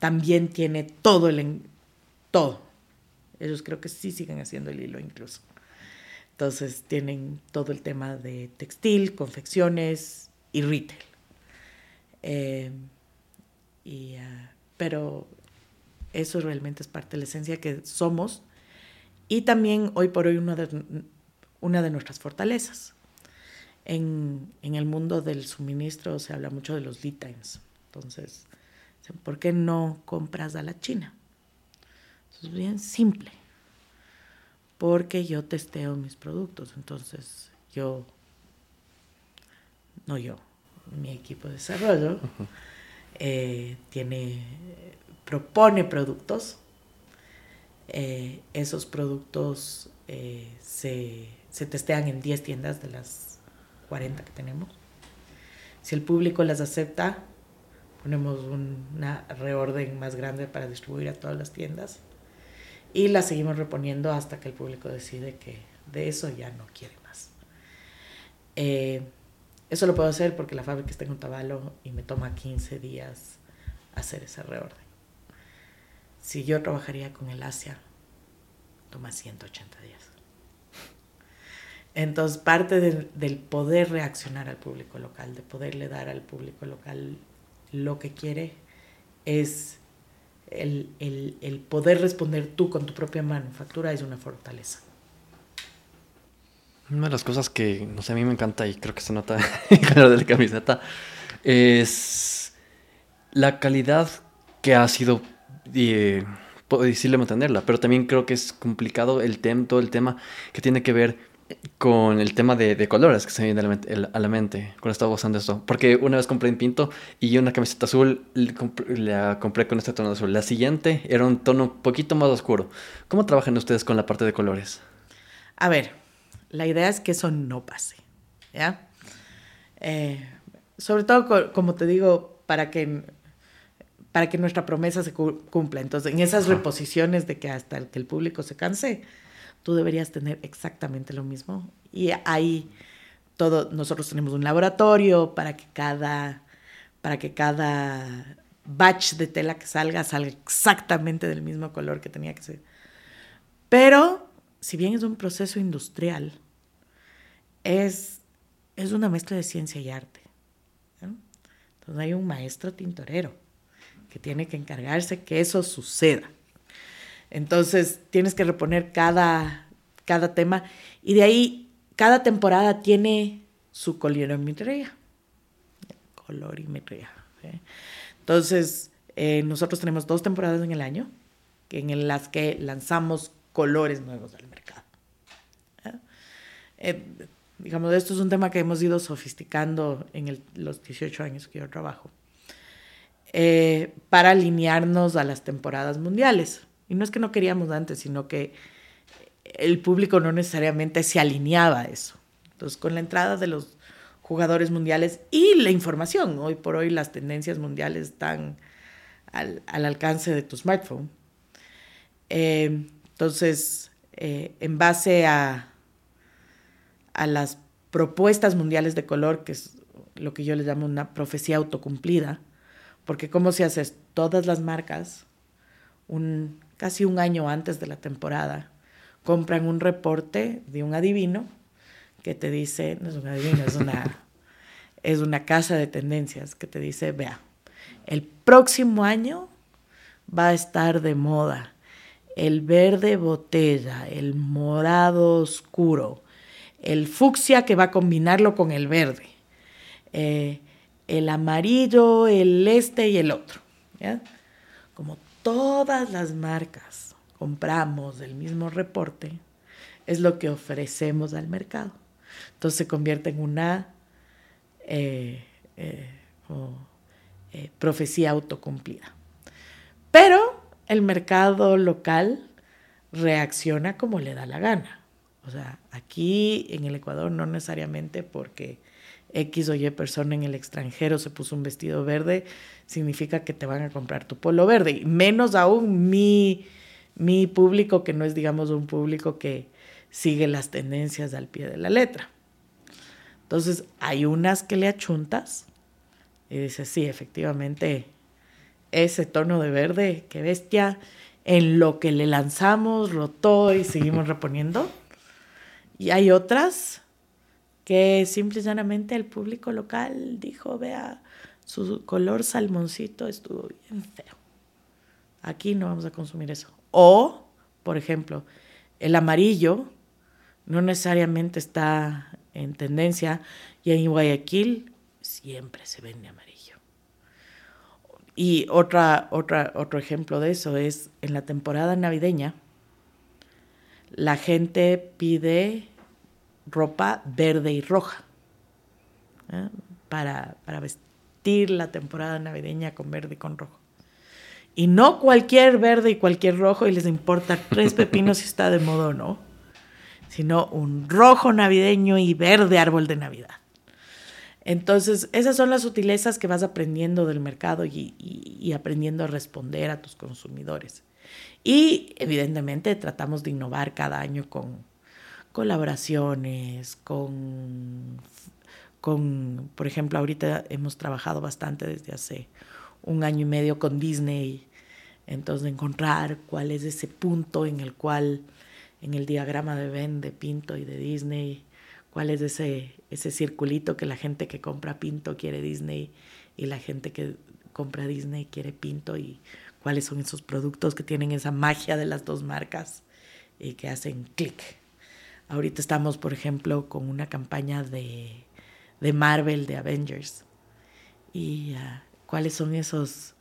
también tiene todo el... todo. Ellos creo que sí siguen haciendo el hilo incluso. Entonces tienen todo el tema de textil, confecciones y retail. Eh, y, ah, pero eso realmente es parte de la esencia que somos y también hoy por hoy una de, una de nuestras fortalezas. En, en, el mundo del suministro se habla mucho de los lead times. Entonces, ¿por qué no compras a la China? Es bien simple. Porque yo testeo mis productos. Entonces, yo, no yo, mi equipo de desarrollo, eh, tiene propone productos. Eh, esos productos eh, se, testean en 10 tiendas de las 40 que tenemos. Si el público las acepta, ponemos una reorden más grande para distribuir a todas las tiendas y las seguimos reponiendo hasta que el público decide que de eso ya no quiere más. Eh, eso lo puedo hacer porque la fábrica está en Otavalo y me toma 15 días hacer esa reorden. Si yo trabajaría con el Asia, toma 180 días. Entonces, parte del, poder reaccionar al público local, de poderle dar al público local lo que quiere, es el, el, poder responder tú con tu propia manufactura es una fortaleza. Una de las cosas que, no sé, a mí me encanta y creo que se nota [LAUGHS] en de la camiseta es la calidad que ha sido puedo decirle mantenerla, pero también creo que es complicado el tema, todo el tema que tiene que ver con el tema de, colores que se me viene a la, mente, cuando estaba usando esto. Porque una vez compré un pinto y una camiseta azul la compré con este tono azul. La siguiente era un tono un poquito más oscuro. ¿Cómo trabajan ustedes con la parte de colores? A ver, la idea es que eso no pase, ¿ya? Eh, sobre todo, como te digo, para que para que nuestra promesa se cumpla. Entonces, en esas reposiciones de que hasta el, que el público se canse, tú deberías tener exactamente lo mismo. Y ahí todo, nosotros tenemos un laboratorio para que cada, para que cada batch de tela que salga salga exactamente del mismo color que tenía que ser. Pero, si bien es un proceso industrial, es, es una mezcla de ciencia y arte. Entonces hay un maestro tintorero que tiene que encargarse que eso suceda. Entonces tienes que reponer cada, cada tema y de ahí cada temporada tiene su colorimetría. Colorimetría. Entonces eh, nosotros tenemos dos temporadas en el año en las que lanzamos colores nuevos al mercado. Eh, digamos, esto es un tema que hemos ido sofisticando en los 18 años que yo trabajo. Eh, para alinearnos a las temporadas mundiales. Y no es que no queríamos antes, sino que el público no necesariamente se alineaba a eso. Entonces, con la entrada de los jugadores mundiales y la información, hoy por hoy las tendencias mundiales están al, alcance de tu smartphone. Eh, entonces, eh, en base a, a las propuestas mundiales de color, que es lo que yo les llamo una profecía autocumplida, porque ¿cómo se hace? Todas las marcas, un, casi un año antes de la temporada, compran un reporte de un adivino que te dice, no es un adivino, es una, [LAUGHS] es una casa de tendencias que te dice, vea, el próximo año va a estar de moda el verde botella, el morado oscuro, el fucsia que va a combinarlo con el verde. Eh, el amarillo, el este y el otro. Como todas las marcas compramos del mismo reporte es lo que ofrecemos al mercado. Entonces se convierte en una eh, eh, eh, profecía autocumplida. Pero el mercado local reacciona como le da la gana. O sea, aquí en el Ecuador no necesariamente porque X o Y persona en el extranjero se puso un vestido verde, significa que te van a comprar tu polo verde. Y menos aún mi, mi público, que no es, digamos, un público que sigue las tendencias al pie de la letra. Entonces, hay unas que le achuntas y dices, sí, efectivamente, ese tono de verde, qué bestia, en lo que le lanzamos, rotó y seguimos reponiendo. Y hay otras que simple y llanamente el público local dijo, vea, su color salmoncito estuvo bien feo. Aquí no vamos a consumir eso. O, por ejemplo, el amarillo no necesariamente está en tendencia y en Guayaquil siempre se vende amarillo. Y otra, otra, otro ejemplo de eso es en la temporada navideña, la gente pide ropa verde y roja ¿eh? para, para vestir la temporada navideña con verde y con rojo. Y no cualquier verde y cualquier rojo y les importa tres pepinos si está de moda o no, sino un rojo navideño y verde árbol de Navidad. Entonces, esas son las sutilezas que vas aprendiendo del mercado y, y, aprendiendo a responder a tus consumidores. Y evidentemente tratamos de innovar cada año con, colaboraciones, con, con, por ejemplo, ahorita hemos trabajado bastante desde hace un año y medio con Disney, entonces encontrar cuál es ese punto en el cual, en el diagrama de Ben, de Pinto y de Disney, cuál es ese, ese circulito que la gente que compra Pinto quiere Disney y la gente que compra Disney quiere Pinto y cuáles son esos productos que tienen esa magia de las dos marcas y que hacen clic. Ahorita estamos, por ejemplo, con una campaña de, de Marvel, de Avengers. Y ah, cuáles son esos,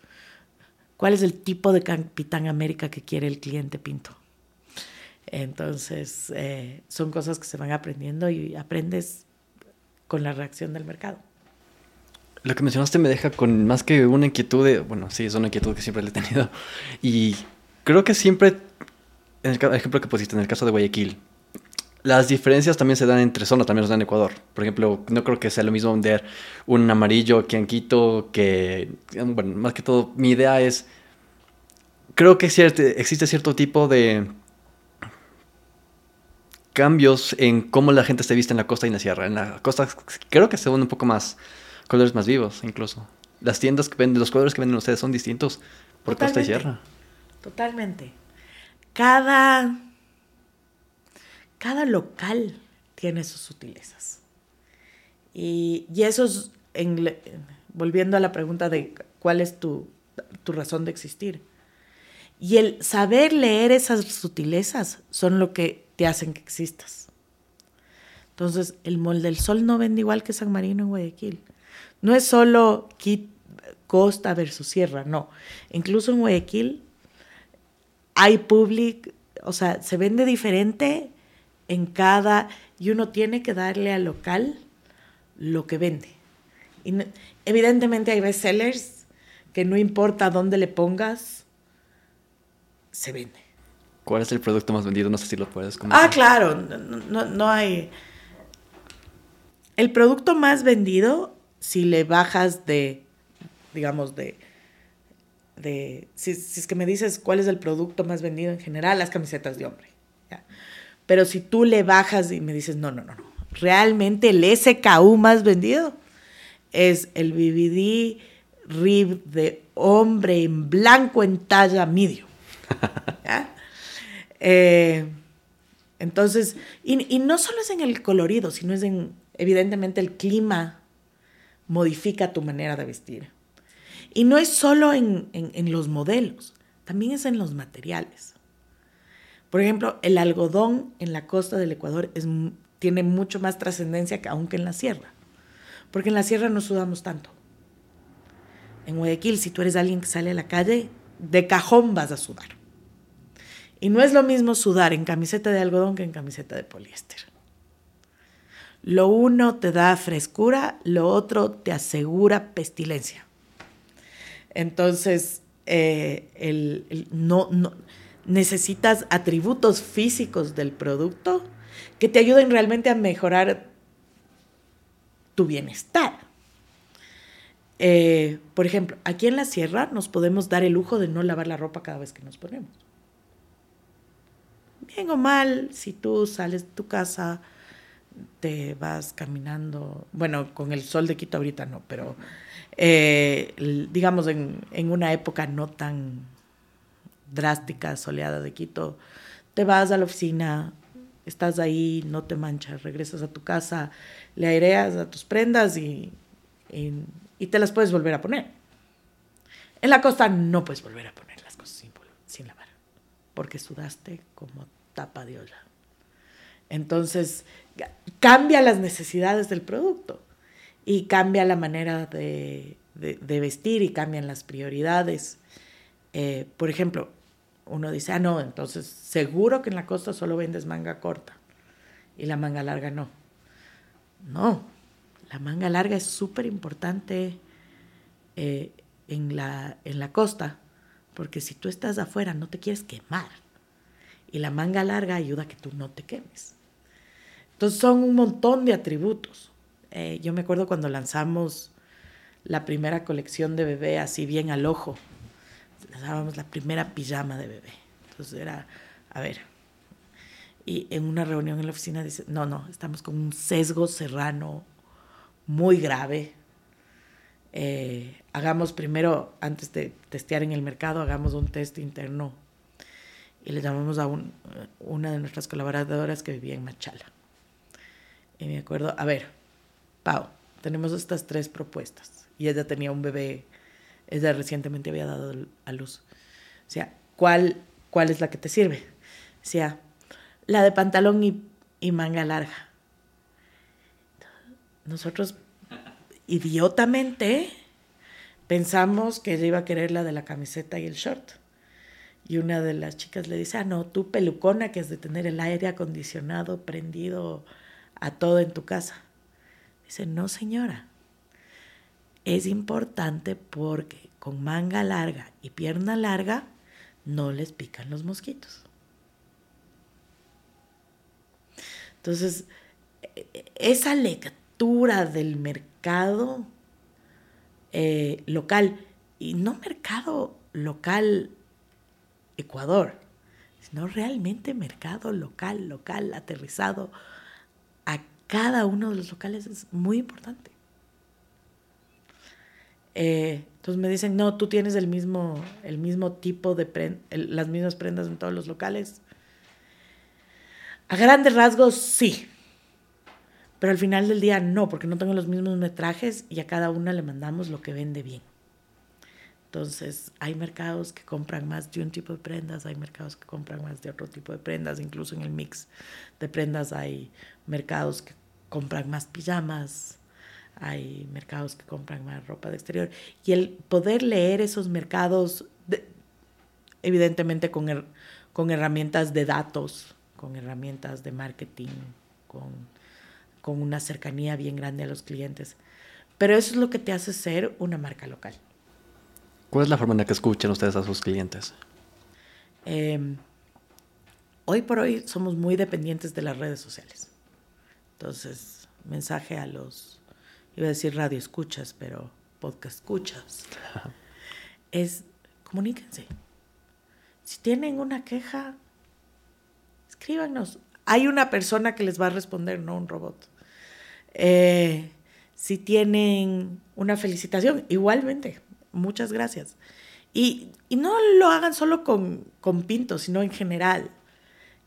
cuál es el tipo de Capitán América que quiere el cliente Pinto. Entonces, eh, son cosas que se van aprendiendo y aprendes con la reacción del mercado. Lo que mencionaste me deja con más que una inquietud de, bueno, sí, es una inquietud que siempre le he tenido. Y creo que siempre, en el ejemplo que pusiste, en el caso de Guayaquil, las diferencias también se dan entre zonas, también se dan en Ecuador. Por ejemplo, no creo que sea lo mismo vender un amarillo aquí en Quito que, bueno, más que todo, mi idea es, creo que existe cierto tipo de cambios en cómo la gente se viste en la costa y en la sierra. En la costa creo que se ven un poco más colores más vivos incluso. Las tiendas que venden, los colores que venden ustedes son distintos por costa y sierra. Totalmente. Cada cada local tiene sus sutilezas. Y, eso es, volviendo a la pregunta de cuál es tu, tu razón de existir. Y el saber leer esas sutilezas son lo que te hacen que existas. Entonces, el molde del sol no vende igual que San Marino en Guayaquil. No es solo costa versus sierra, no. Incluso en Guayaquil hay public, o sea, se vende diferente en cada, y uno tiene que darle al local lo que vende. Y evidentemente hay bestsellers que no importa dónde le pongas, se vende. ¿Cuál es el producto más vendido? No sé si lo puedes comentar. Ah, claro, no, no, hay... El producto más vendido, si le bajas de, digamos, de... de si, si, es que me dices cuál es el producto más vendido en general, las camisetas de hombre. Pero si tú le bajas y me dices, no, no, no, no, realmente el SKU más vendido es el BBD Rib de hombre en blanco en talla medio. [LAUGHS] Eh, entonces, y, no solo es en el colorido, sino es en, evidentemente, el clima modifica tu manera de vestir. Y no es solo en los modelos, también es en los materiales. Por ejemplo, el algodón en la costa del Ecuador tiene mucho más trascendencia que aunque en la sierra, porque en la sierra no sudamos tanto. En Guayaquil, si tú eres alguien que sale a la calle, de cajón vas a sudar. Y no es lo mismo sudar en camiseta de algodón que en camiseta de poliéster. Lo uno te da frescura, lo otro te asegura pestilencia. Entonces, eh, no, no, necesitas atributos físicos del producto que te ayuden realmente a mejorar tu bienestar. Eh, por ejemplo, aquí en la sierra nos podemos dar el lujo de no lavar la ropa cada vez que nos ponemos. Bien o mal, si tú sales de tu casa, te vas caminando, bueno, con el sol de Quito ahorita no, pero eh, digamos en, en, una época no tan drástica, soleada de Quito, te vas a la oficina, estás ahí, no te manchas, regresas a tu casa, le aireas a tus prendas y, y, te las puedes volver a poner. En la costa no puedes volver a poner las cosas sin, lavar, porque sudaste como tapa de olla. Entonces, cambia las necesidades del producto y cambia la manera de, de, vestir y cambian las prioridades. Eh, por ejemplo, uno dice, ah, no, entonces seguro que en la costa solo vendes manga corta y la manga larga no. No, la manga larga es súper importante eh, en, la, en la costa, porque si tú estás afuera no te quieres quemar. Y la manga larga ayuda a que tú no te quemes. Entonces son un montón de atributos. Eh, yo me acuerdo cuando lanzamos la primera colección de bebé así bien al ojo. Lanzábamos la primera pijama de bebé. Entonces era, a ver, y en una reunión en la oficina dice, no, no, estamos con un sesgo serrano muy grave. Eh, hagamos primero, antes de testear en el mercado, hagamos un test interno. Y le llamamos a una de nuestras colaboradoras que vivía en Machala. Y me acuerdo, a ver, Pau, tenemos estas tres propuestas. Y ella tenía un bebé, ella recientemente había dado a luz. O sea, ¿cuál, cuál es la que te sirve? Sea, la de pantalón y, y manga larga. Nosotros, idiotamente, pensamos que ella iba a querer la de la camiseta y el short. Y una de las chicas le dice, ah, no, tú pelucona, que es de tener el aire acondicionado prendido a todo en tu casa. Dice, no señora, es importante porque con manga larga y pierna larga no les pican los mosquitos. Entonces, esa lectura del mercado eh, local, y no mercado local Ecuador, sino realmente mercado local, local, aterrizado a cada uno de los locales es muy importante. Eh, entonces me dicen, no, tú tienes el mismo, el mismo tipo de las mismas prendas en todos los locales. A grandes rasgos, sí. Pero al final del día no, porque no tengo los mismos metrajes y a cada una le mandamos lo que vende bien. Entonces, hay mercados que compran más de un tipo de prendas, hay mercados que compran más de otro tipo de prendas, incluso en el mix de prendas hay mercados que compran más pijamas, hay mercados que compran más ropa de exterior. Y el poder leer esos mercados, evidentemente con, con herramientas de datos, con herramientas de marketing, con, con una cercanía bien grande a los clientes. Pero eso es lo que te hace ser una marca local. ¿Cuál es la forma en la que escuchan ustedes a sus clientes? Em, hoy por hoy somos muy dependientes de las redes sociales. Entonces, mensaje a los, iba a decir radio escuchas, pero podcast escuchas, es comuníquense. Si tienen una queja, escríbanos. Hay una persona que les va a responder, no un robot. Eh, si tienen una felicitación, igualmente, muchas gracias. Y, no lo hagan solo con, con Pinto, sino en general.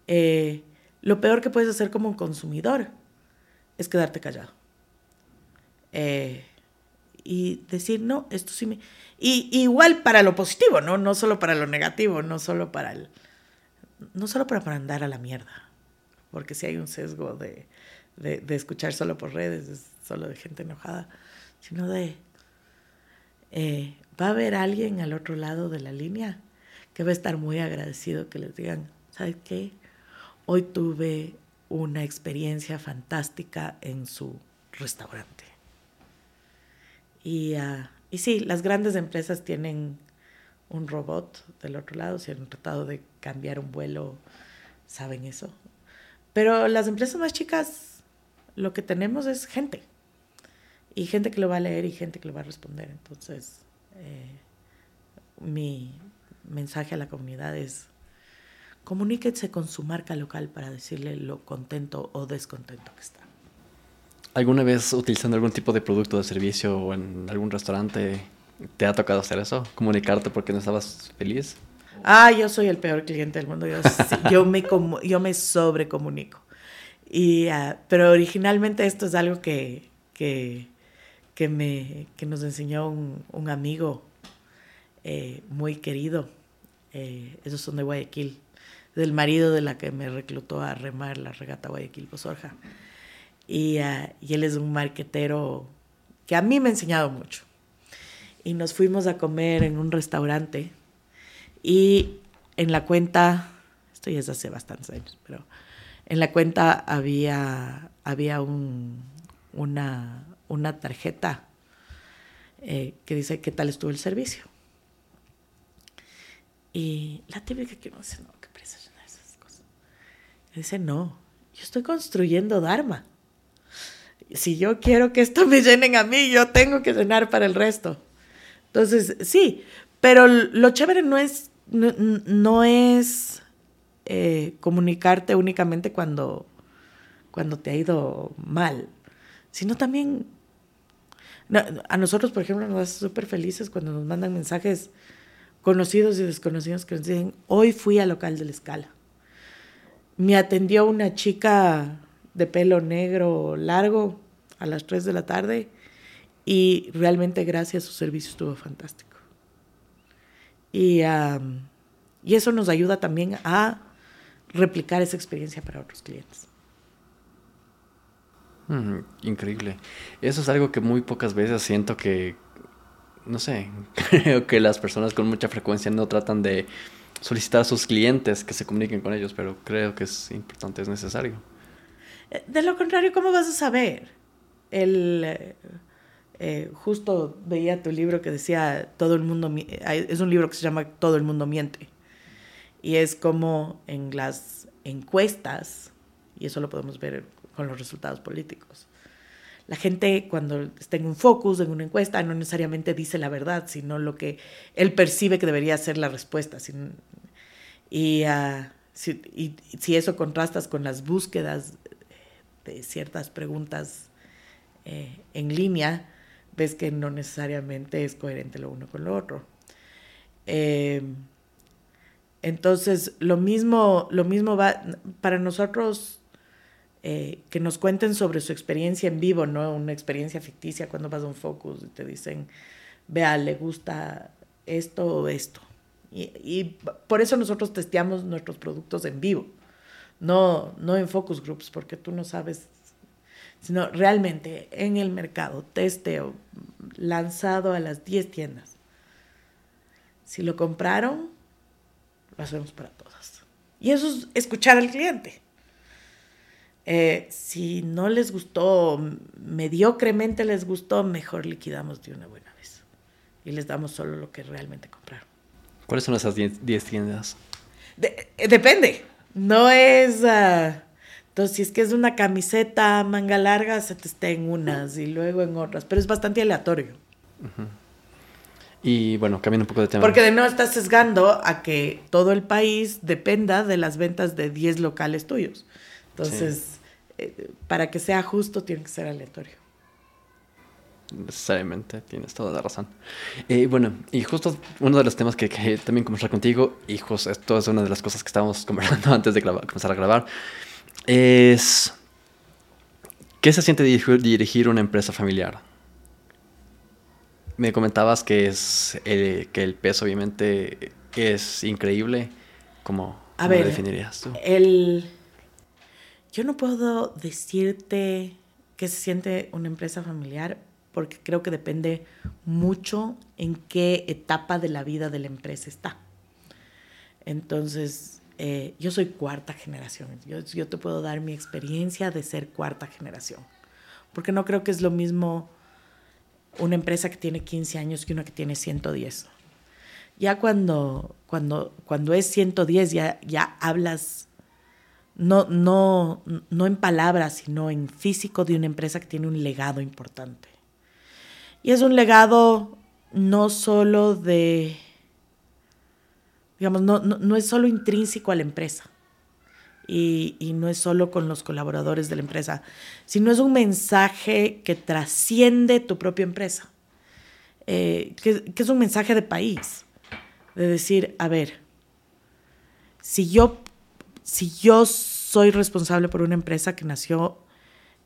Eh, lo peor que puedes hacer como consumidor es quedarte callado. Eh, y decir, no, esto sí me... Y, igual para lo positivo, ¿no? No solo para lo negativo, no solo para el... No solo para mandar a la mierda, porque si hay un sesgo de, de, escuchar solo por redes, es solo de gente enojada, sino de... Eh, va a haber alguien al otro lado de la línea que va a estar muy agradecido que les digan, ¿sabes qué? Hoy tuve una experiencia fantástica en su restaurante. Y, ah, y sí, las grandes empresas tienen un robot del otro lado, si han tratado de cambiar un vuelo, saben eso. Pero las empresas más chicas, lo que tenemos es gente. Y gente que lo va a leer y gente que lo va a responder. Entonces, eh, mi mensaje a la comunidad es, comuníquense con su marca local para decirle lo contento o descontento que está. ¿Alguna vez utilizando algún tipo de producto de servicio o en algún restaurante te ha tocado hacer eso? ¿Comunicarte porque no estabas feliz? Ah, yo soy el peor cliente del mundo. Yo, yo me, yo me sobrecomunico. Ah, pero originalmente esto es algo que, que, me, que nos enseñó un, un amigo eh, muy querido. Eh, esos son de Guayaquil, del marido de la que me reclutó a remar la regata Guayaquil-Posorja. Y, ah, y él es un marquetero que a mí me ha enseñado mucho. Y nos fuimos a comer en un restaurante y en la cuenta, esto ya es hace bastantes años, pero en la cuenta había, había un, una, una tarjeta eh, que dice qué tal estuvo el servicio. Y la típica que uno dice, no, qué presa esas cosas. dice, no, yo estoy construyendo Dharma. Si yo quiero que esto [LAUGHS] me llenen a mí, yo tengo que llenar para el resto. Entonces, sí, pero lo chévere no es, no, es eh, comunicarte únicamente cuando, cuando te ha ido mal, sino también a nosotros, por ejemplo, nos hace súper felices cuando nos mandan mensajes conocidos y desconocidos que nos dicen, hoy fui al local de la escala. Me atendió una chica de pelo negro largo a las 3 de la tarde y realmente gracias a su servicio estuvo fantástico. Y, y eso nos ayuda también a replicar esa experiencia para otros clientes. Mm, increíble. Eso es algo que muy pocas veces siento que, no sé, [LAUGHS] creo que las personas con mucha frecuencia no tratan de solicitar a sus clientes que se comuniquen con ellos, pero creo que es importante, es necesario. De lo contrario, ¿cómo vas a saber? El, eh, justo veía tu libro que decía, todo el mundo, es un libro que se llama Todo el mundo miente. Y es como en las encuestas, y eso lo podemos ver con los resultados políticos. La gente cuando está en un focus, en una encuesta, no necesariamente dice la verdad, sino lo que él percibe que debería ser la respuesta. y, ah, si, y si eso contrastas con las búsquedas de ciertas preguntas eh, en línea, ves que no necesariamente es coherente lo uno con lo otro. Eh, entonces, lo mismo, lo mismo va para nosotros eh, que nos cuenten sobre su experiencia en vivo, no una experiencia ficticia cuando vas a un focus y te dicen, vea, le gusta esto o esto. Y, por eso nosotros testeamos nuestros productos en vivo, no, no en focus groups, porque tú no sabes, sino realmente en el mercado, testeo, lanzado a las 10 tiendas. Si lo compraron, lo hacemos para todas. Y eso es escuchar al cliente. Eh, si no les gustó, mediocremente les gustó, mejor liquidamos de una buena vez. Y les damos solo lo que realmente compraron. ¿Cuáles son esas 10 tiendas? Eh, depende. No es... Ah, entonces, si es que es una camiseta manga larga, se te está en unas y luego en otras. Pero es bastante aleatorio. Y bueno, cambiando un poco de tema. Porque de nuevo estás sesgando a que todo el país dependa de las ventas de 10 locales tuyos. Entonces, para que sea justo tiene que ser aleatorio. Necesariamente, tienes toda la razón. Y bueno, y justo uno de los temas que, que también conversar contigo, y justo esto es una de las cosas que estábamos [LAUGHS] conversando antes de comenzar a grabar, es ¿qué se siente dirigir, dirigir una empresa familiar? Me comentabas que es que el peso obviamente es increíble. ¿Cómo, a ver, lo definirías tú? El, yo no puedo decirte qué se siente una empresa familiar porque creo que depende mucho en qué etapa de la vida de la empresa está. Entonces, eh, yo soy cuarta generación. Yo, yo, te puedo dar mi experiencia de ser cuarta generación. Porque no creo que es lo mismo una empresa que tiene 15 años que una que tiene 110. Ya cuando, cuando, cuando es 110 ya, ya hablas no, no, no en palabras, sino en físico de una empresa que tiene un legado importante. Y es un legado no solo de, digamos, no, no, es solo intrínseco a la empresa y, y, no es solo con los colaboradores de la empresa, sino es un mensaje que trasciende tu propia empresa, eh, que, que es un mensaje de país, de decir, a ver, si yo si yo soy responsable por una empresa que nació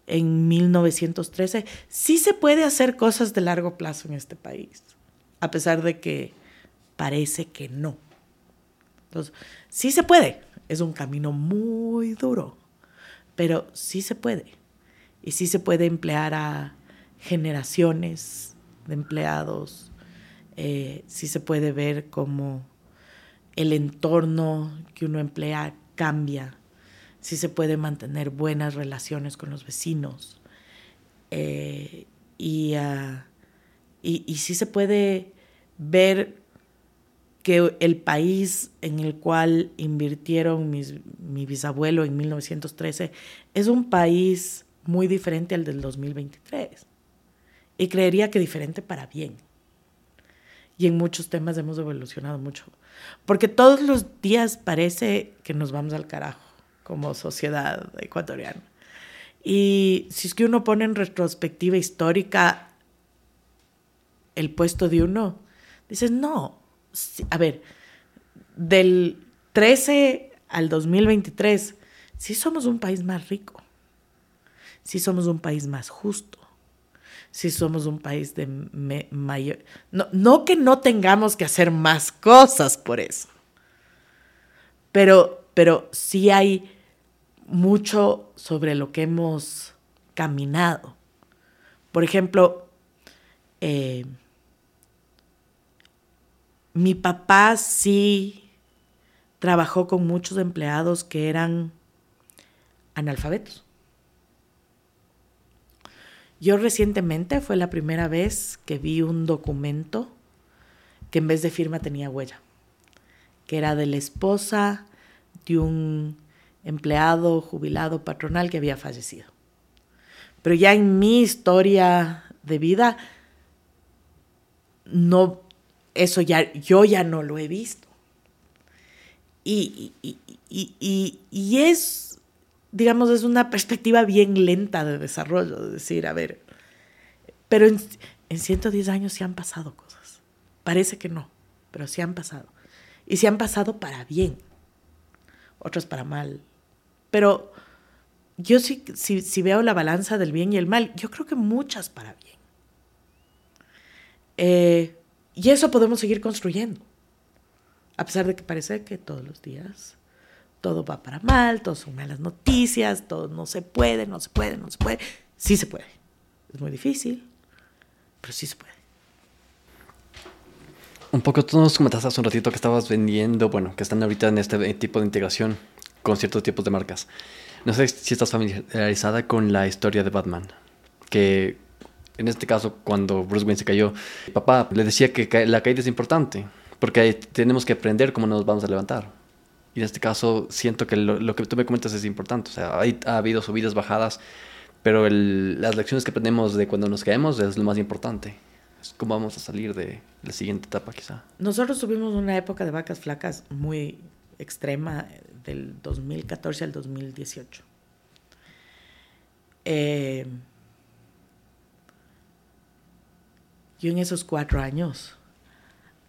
en 1913, sí se puede hacer cosas de largo plazo en este país, a pesar de que parece que no. Entonces, sí se puede, es un camino muy duro, pero sí se puede. Y sí se puede emplear a generaciones de empleados, eh, sí se puede ver como el entorno que uno emplea cambia, si se puede mantener buenas relaciones con los vecinos eh, ah, y, y, sí se puede ver que el país en el cual invirtieron mi bisabuelo en 1913 es un país muy diferente al del 2023. Y creería que diferente para bien. Y en muchos temas hemos evolucionado mucho. Porque todos los días parece que nos vamos al carajo como sociedad ecuatoriana. Y si es que uno pone en retrospectiva histórica el puesto de uno, dices, no, a ver, del 13 al 2023, sí somos un país más rico, sí somos un país más justo, si somos un país de mayor... No, no que no tengamos que hacer más cosas por eso, pero, pero sí hay mucho sobre lo que hemos caminado. Por ejemplo, eh, mi papá sí trabajó con muchos empleados que eran analfabetos. Yo recientemente fue la primera vez que vi un documento que en vez de firma tenía huella, que era de la esposa de un empleado jubilado patronal que había fallecido. Pero ya en mi historia de vida, no, eso ya, yo ya no lo he visto. Y, y, y, y es digamos, es una perspectiva bien lenta de desarrollo, de decir, a ver, pero en, en 110 años sí han pasado cosas. Parece que no, pero sí han pasado. Y sí han pasado para bien, otras para mal. Pero yo sí, si, veo la balanza del bien y el mal, yo creo que muchas para bien. Eh, y eso podemos seguir construyendo, a pesar de que parece que todos los días todo va para mal, todo son malas noticias, todo no se puede, no se puede, no se puede. Sí se puede. Es muy difícil, pero sí se puede. Un poco tú nos comentaste hace un ratito que estabas vendiendo, bueno, que están ahorita en este tipo de integración con ciertos tipos de marcas. No sé si estás familiarizada con la historia de Batman, que en este caso cuando Bruce Wayne se cayó, papá le decía que la caída es importante, porque tenemos que aprender cómo nos vamos a levantar. Y en este caso siento que lo, que tú me comentas es importante. O sea, ha habido subidas, bajadas, pero las lecciones que aprendemos de cuando nos caemos es lo más importante. Cómo vamos a salir de la siguiente etapa quizá. Nosotros tuvimos una época de vacas flacas muy extrema del 2014 al 2018. Eh, yo en esos cuatro años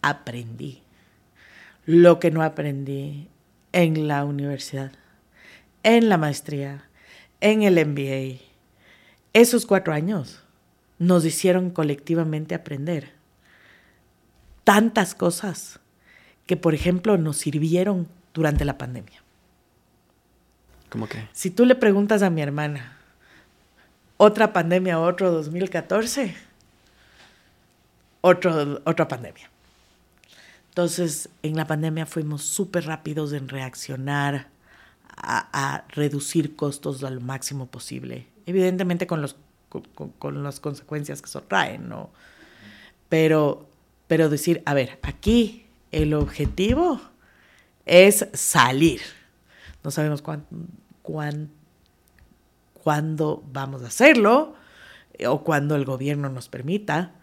aprendí lo que no aprendí en la universidad, en la maestría, en el MBA. Esos cuatro años nos hicieron colectivamente aprender tantas cosas que, por ejemplo, nos sirvieron durante la pandemia. ¿Cómo que? Si tú le preguntas a mi hermana, otra pandemia, otro 2014, otro, otra pandemia. Entonces, en la pandemia fuimos súper rápidos en reaccionar a, reducir costos al máximo posible. Evidentemente con, los, con, las consecuencias que eso trae, ¿no? Pero, pero decir, a ver, aquí el objetivo es salir. No sabemos cuán, cuándo vamos a hacerlo o cuándo el gobierno nos permita,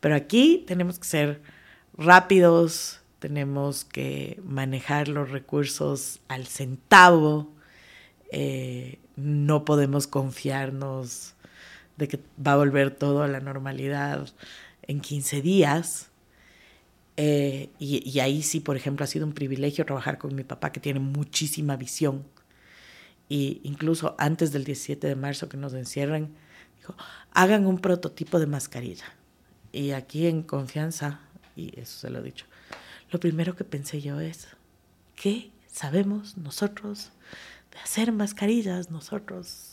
pero aquí tenemos que ser rápidos, tenemos que manejar los recursos al centavo, eh, no podemos confiarnos de que va a volver todo a la normalidad en 15 días. Eh, y, y, ahí sí, por ejemplo, ha sido un privilegio trabajar con mi papá que tiene muchísima visión. Y incluso antes del 17 de marzo que nos encierren, dijo, hagan un prototipo de mascarilla. Y aquí en confianza, y eso se lo he dicho, lo primero que pensé yo es, ¿qué sabemos nosotros de hacer mascarillas? Nosotros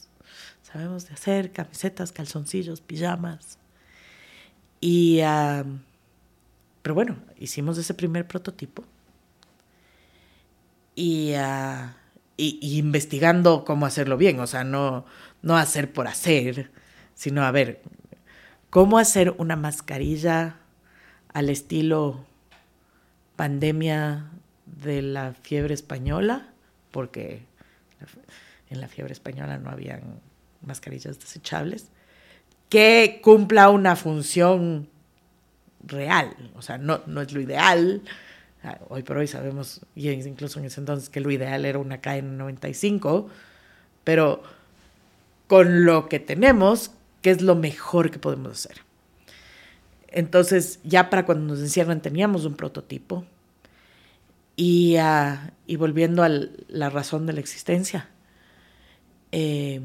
sabemos de hacer camisetas, calzoncillos, pijamas. Y, pero bueno, hicimos ese primer prototipo. Y, y, investigando cómo hacerlo bien, o sea, no, no hacer por hacer, sino a ver, cómo hacer una mascarilla al estilo pandemia de la fiebre española, porque en la fiebre española no habían mascarillas desechables, que cumpla una función real, o sea, no, no es lo ideal. Ah, hoy por hoy sabemos, y incluso en ese entonces, que lo ideal era una KN95, pero con lo que tenemos, ¿qué es lo mejor que podemos hacer? Entonces, ya para cuando nos encierran teníamos un prototipo. Y, ah, y volviendo a la razón de la existencia, eh,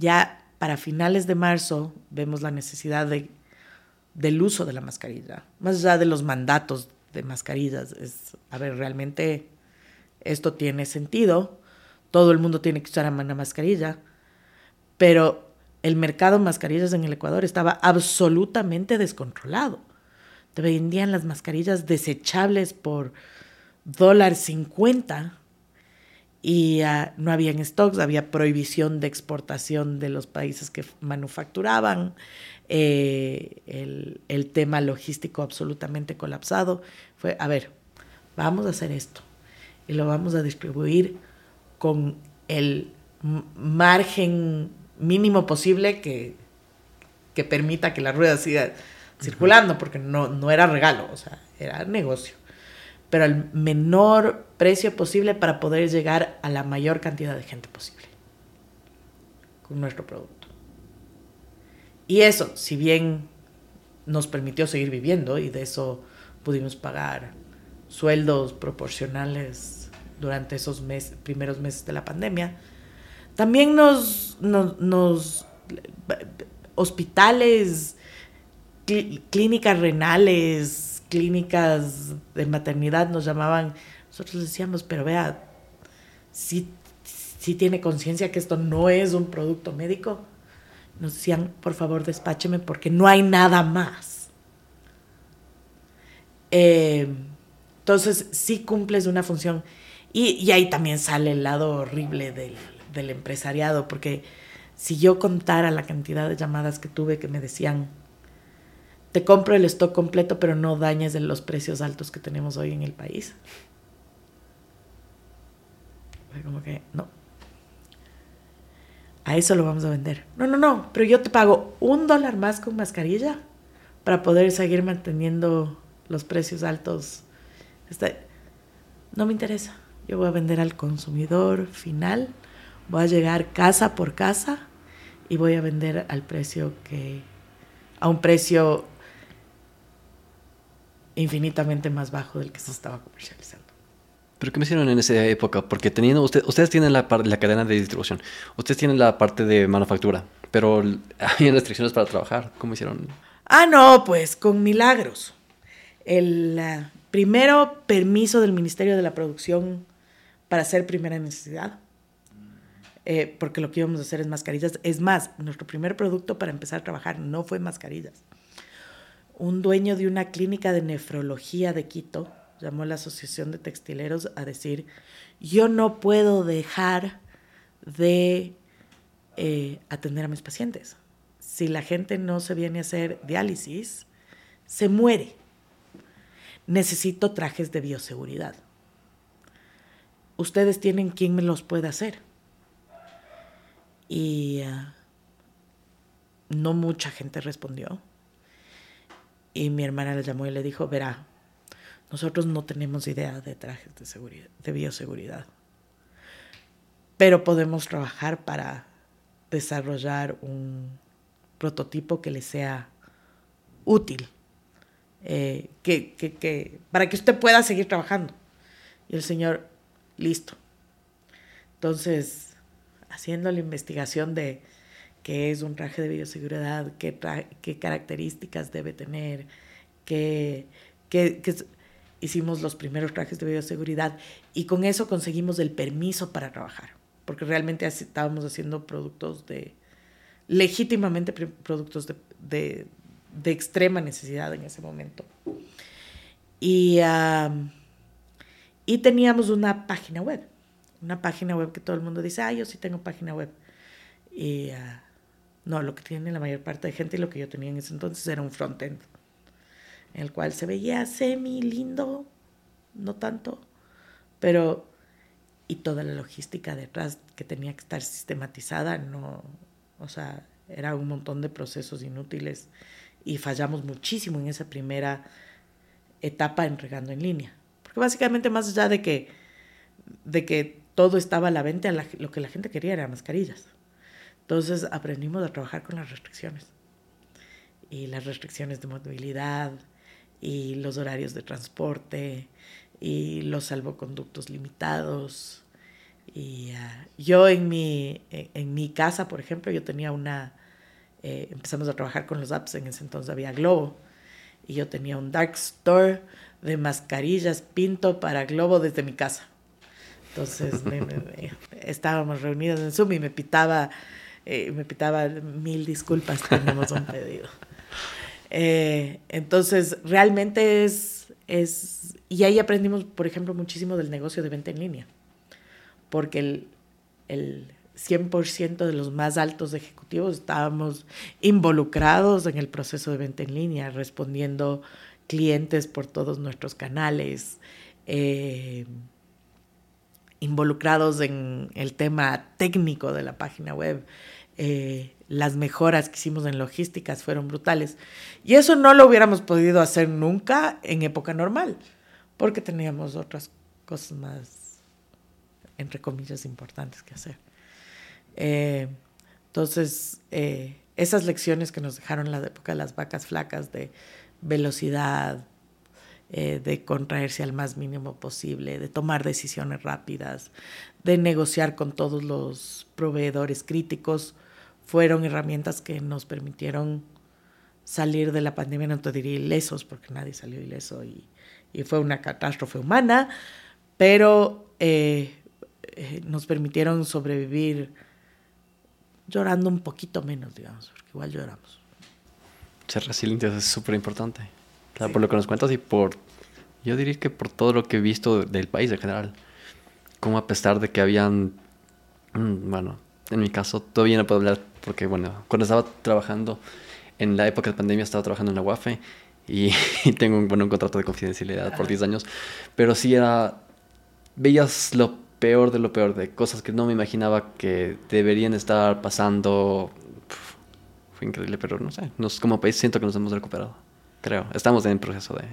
ya para finales de marzo vemos la necesidad de, del uso de la mascarilla, más allá de los mandatos de mascarillas. Es, a ver, realmente esto tiene sentido, todo el mundo tiene que usar una mascarilla, pero el mercado de mascarillas en el Ecuador estaba absolutamente descontrolado. Te vendían las mascarillas desechables por dólar cincuenta y uh, no habían stocks, había prohibición de exportación de los países que manufacturaban, eh, el, el, tema logístico absolutamente colapsado. Fue, a ver, vamos a hacer esto y lo vamos a distribuir con el margen mínimo posible que, que permita que la rueda siga circulando, porque no, no era regalo, o sea, era negocio, pero al menor precio posible para poder llegar a la mayor cantidad de gente posible con nuestro producto. Y eso, si bien nos permitió seguir viviendo y de eso pudimos pagar sueldos proporcionales durante esos primeros meses de la pandemia, también nos, nos, hospitales, clínicas renales, clínicas de maternidad nos llamaban, nosotros decíamos, pero vea, si, si tiene conciencia que esto no es un producto médico, nos decían, por favor, despácheme porque no hay nada más. Eh, entonces, sí cumples una función. Y, y, ahí también sale el lado horrible del, del empresariado, porque si yo contara la cantidad de llamadas que tuve que me decían, te compro el stock completo, pero no dañes de los precios altos que tenemos hoy en el país. como que, no. A eso lo vamos a vender. No, no, no, pero yo te pago un dólar más con mascarilla para poder seguir manteniendo los precios altos. Este, no me interesa. Yo voy a vender al consumidor final voy a llegar casa por casa y voy a vender al precio que, a un precio infinitamente más bajo del que se estaba comercializando. ¿Pero qué me hicieron en esa época? Porque teniendo, usted, ustedes tienen la, la cadena de distribución, ustedes tienen la parte de manufactura, pero [LAUGHS] había restricciones para trabajar. ¿Cómo hicieron? Ah, no, pues con milagros. El primero permiso del Ministerio de la Producción para hacer primera necesidad. Eh, porque lo que íbamos a hacer es mascarillas. Es más, nuestro primer producto para empezar a trabajar no fue mascarillas. Un dueño de una clínica de nefrología de Quito llamó a la Asociación de Textileros a decir, yo no puedo dejar de eh, atender a mis pacientes. Si la gente no se viene a hacer diálisis, se muere. Necesito trajes de bioseguridad. Ustedes tienen quien me los pueda hacer. Y ah, no mucha gente respondió. Y mi hermana le llamó y le dijo, verá, nosotros no tenemos idea de trajes de, seguridad, de bioseguridad, pero podemos trabajar para desarrollar un prototipo que le sea útil, eh, que, que, para que usted pueda seguir trabajando. Y el señor, listo. Entonces, haciendo la investigación de qué es un traje de bioseguridad, qué, características debe tener, qué, qué, hicimos los primeros trajes de bioseguridad y con eso conseguimos el permiso para trabajar, porque realmente estábamos haciendo productos de, legítimamente productos de, de, extrema necesidad en ese momento. Y, y teníamos una página web, una página web que todo el mundo dice, ah, yo sí tengo página web. Y ah, no, lo que tiene la mayor parte de gente y lo que yo tenía en ese entonces era un frontend, en el cual se veía semi lindo, no tanto, pero y toda la logística detrás que tenía que estar sistematizada, no, o sea, era un montón de procesos inútiles y fallamos muchísimo en esa primera etapa entregando en línea. Porque básicamente más allá de que, de que todo estaba a la venta, lo que la gente quería eran mascarillas. Entonces aprendimos a trabajar con las restricciones. Y las restricciones de movilidad, y los horarios de transporte, y los salvoconductos limitados. Y ah, yo en mi, en, mi casa, por ejemplo, yo tenía una, eh, empezamos a trabajar con los apps, en ese entonces había Globo, y yo tenía un dark store de mascarillas pinto para Globo desde mi casa. Entonces estábamos reunidos en Zoom y me pitaba eh, me pitaba mil disculpas, tenemos un pedido. Eh, entonces, realmente es, es, y ahí aprendimos, por ejemplo, muchísimo del negocio de venta en línea, porque el, el 100% de los más altos ejecutivos estábamos involucrados en el proceso de venta en línea, respondiendo clientes por todos nuestros canales. Eh, involucrados en el tema técnico de la página web. Eh, las mejoras que hicimos en logísticas fueron brutales. Y eso no lo hubiéramos podido hacer nunca en época normal, porque teníamos otras cosas más, entre comillas, importantes que hacer. Eh, entonces, eh, esas lecciones que nos dejaron la época de las vacas flacas de velocidad, eh, de contraerse al más mínimo posible, de tomar decisiones rápidas, de negociar con todos los proveedores críticos, fueron herramientas que nos permitieron salir de la pandemia, no te diría ilesos, porque nadie salió ileso y, y fue una catástrofe humana, pero eh, eh, nos permitieron sobrevivir llorando un poquito menos, digamos, porque igual lloramos. Ser resiliente es súper importante por lo que nos cuentas y por, yo diría que por todo lo que he visto del país en general. Como a pesar de que habían, mm, bueno, en mi caso todavía no puedo hablar porque, bueno, cuando estaba trabajando en la época de pandemia estaba trabajando en la UAFE y, [LAUGHS] tengo un, bueno, un contrato de confidencialidad por 10 años, pero sí era, veías lo peor de lo peor, de cosas que no me imaginaba que deberían estar pasando. fue increíble, pero no sé, nos, como país siento que nos hemos recuperado creo. Estamos en el proceso de...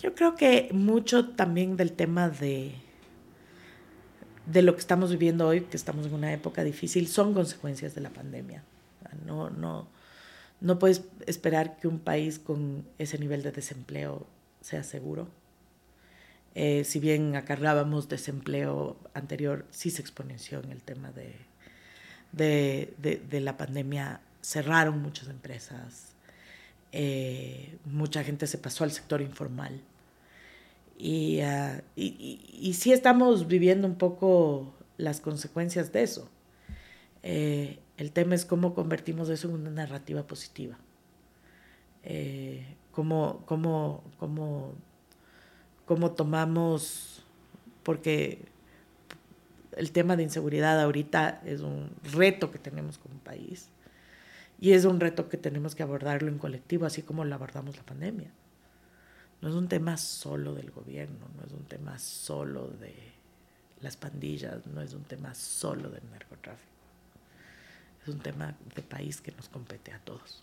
Yo creo que mucho también del tema de, de lo que estamos viviendo hoy, que estamos en una época difícil, son consecuencias de la pandemia. No, no, no puedes esperar que un país con ese nivel de desempleo sea seguro. Eh, si bien acarrábamos desempleo anterior, sí se exponenció en el tema de, de, de, de la pandemia. Cerraron muchas empresas, eh, mucha gente se pasó al sector informal. Y, uh, y, sí estamos viviendo un poco las consecuencias de eso. Eh, el tema es cómo convertimos eso en una narrativa positiva. Eh, cómo, cómo tomamos, porque el tema de inseguridad ahorita es un reto que tenemos como país y es un reto que tenemos que abordarlo en colectivo, así como lo abordamos la pandemia. No es un tema solo del gobierno, no es un tema solo de las pandillas, no es un tema solo del narcotráfico. Es un tema de país que nos compete a todos.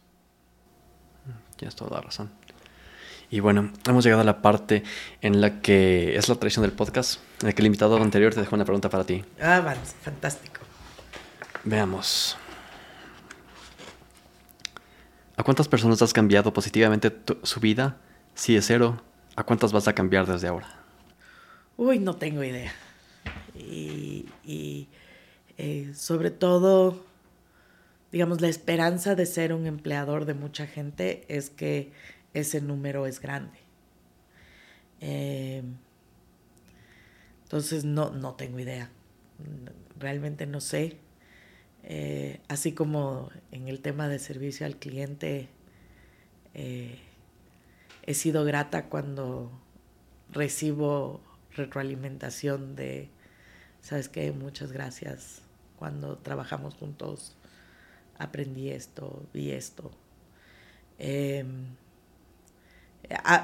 Tienes toda la razón. Y bueno, hemos llegado a la parte en la que es la tradición del podcast, en la que el invitado anterior te dejó una pregunta para ti. Ah, fantástico. Veamos. ¿A cuántas personas has cambiado positivamente su vida? Si es cero, ¿a cuántas vas a cambiar desde ahora? Uy, no tengo idea. Y, eh, sobre todo, digamos, la esperanza de ser un empleador de mucha gente es que ese número es grande. Eh, entonces, no, no tengo idea. Realmente no sé. Eh, así como en el tema de servicio al cliente, eh, he sido grata cuando recibo retroalimentación de, ¿sabes qué? Muchas gracias. Cuando trabajamos juntos aprendí esto, vi esto. Em,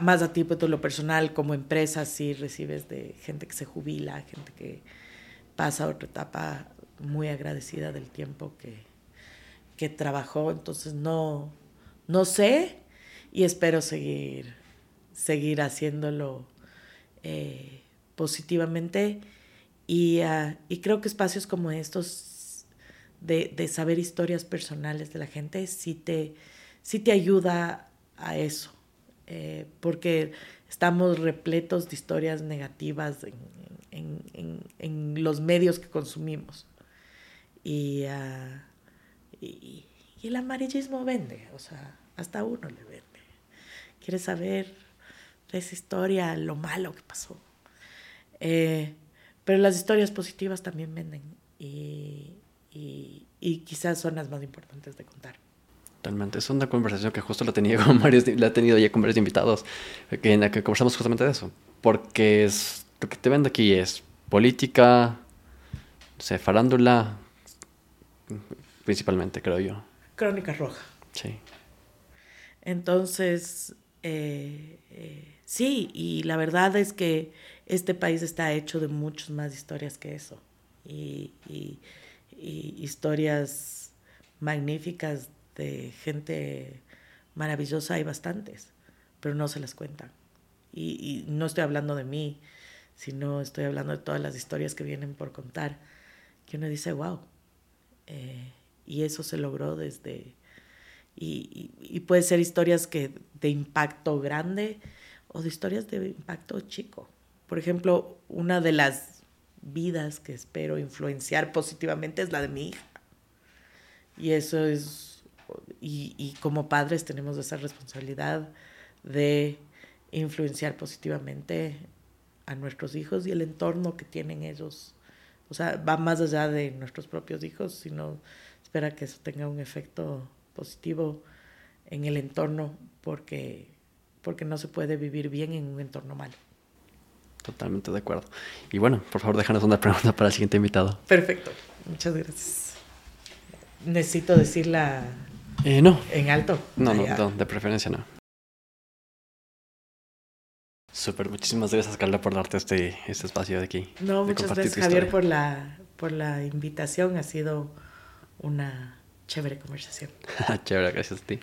más a ti, pues, lo personal, como empresa, sí recibes de gente que se jubila, gente que pasa otra etapa muy agradecida del tiempo que, que trabajó, entonces no, no sé y espero seguir, seguir haciéndolo eh, positivamente y, ah, y, creo que espacios como estos de, de, saber historias personales de la gente sí te, sí te ayuda a eso, eh, porque estamos repletos de historias negativas en, en, en los medios que consumimos. Ah, y, y, el amarillismo vende, o sea, hasta uno le vende. Quiere saber esa historia, lo malo que pasó. Eh, pero las historias positivas también venden y, y, y, quizás son las más importantes de contar. Totalmente. Es una conversación que justo la, tenía [LAUGHS] con varios, la he tenido ya con varios invitados, en la que conversamos justamente de eso. Porque es, lo que te vende aquí es política, no farándula, principalmente, creo yo. Crónica Roja. Sí. Entonces, eh, eh, sí, y la verdad es que este país está hecho de muchas más historias que eso. Y, y, historias magníficas de gente maravillosa hay bastantes, pero no se las cuentan. Y, y no estoy hablando de mí, sino estoy hablando de todas las historias que vienen por contar, que uno dice, wow, eh, y eso se logró desde... Y, y, puede ser historias que de impacto grande o de historias de impacto chico. Por ejemplo, una de las vidas que espero influenciar positivamente es la de mi hija. Y eso es, y, y como padres tenemos esa responsabilidad de influenciar positivamente a nuestros hijos y el entorno que tienen ellos o sea, va más allá de nuestros propios hijos, sino espera que eso tenga un efecto positivo en el entorno porque, porque no se puede vivir bien en un entorno malo. Totalmente de acuerdo. Y bueno, por favor, déjanos una pregunta para el siguiente invitado. Perfecto. Muchas gracias. Necesito decirla eh, no. en alto. No, no, no, de preferencia no. Súper, muchísimas gracias Carla por darte este, este espacio de aquí. No, muchas gracias Javier por la, por la invitación, ha sido una chévere conversación. [LAUGHS] chévere, gracias a ti.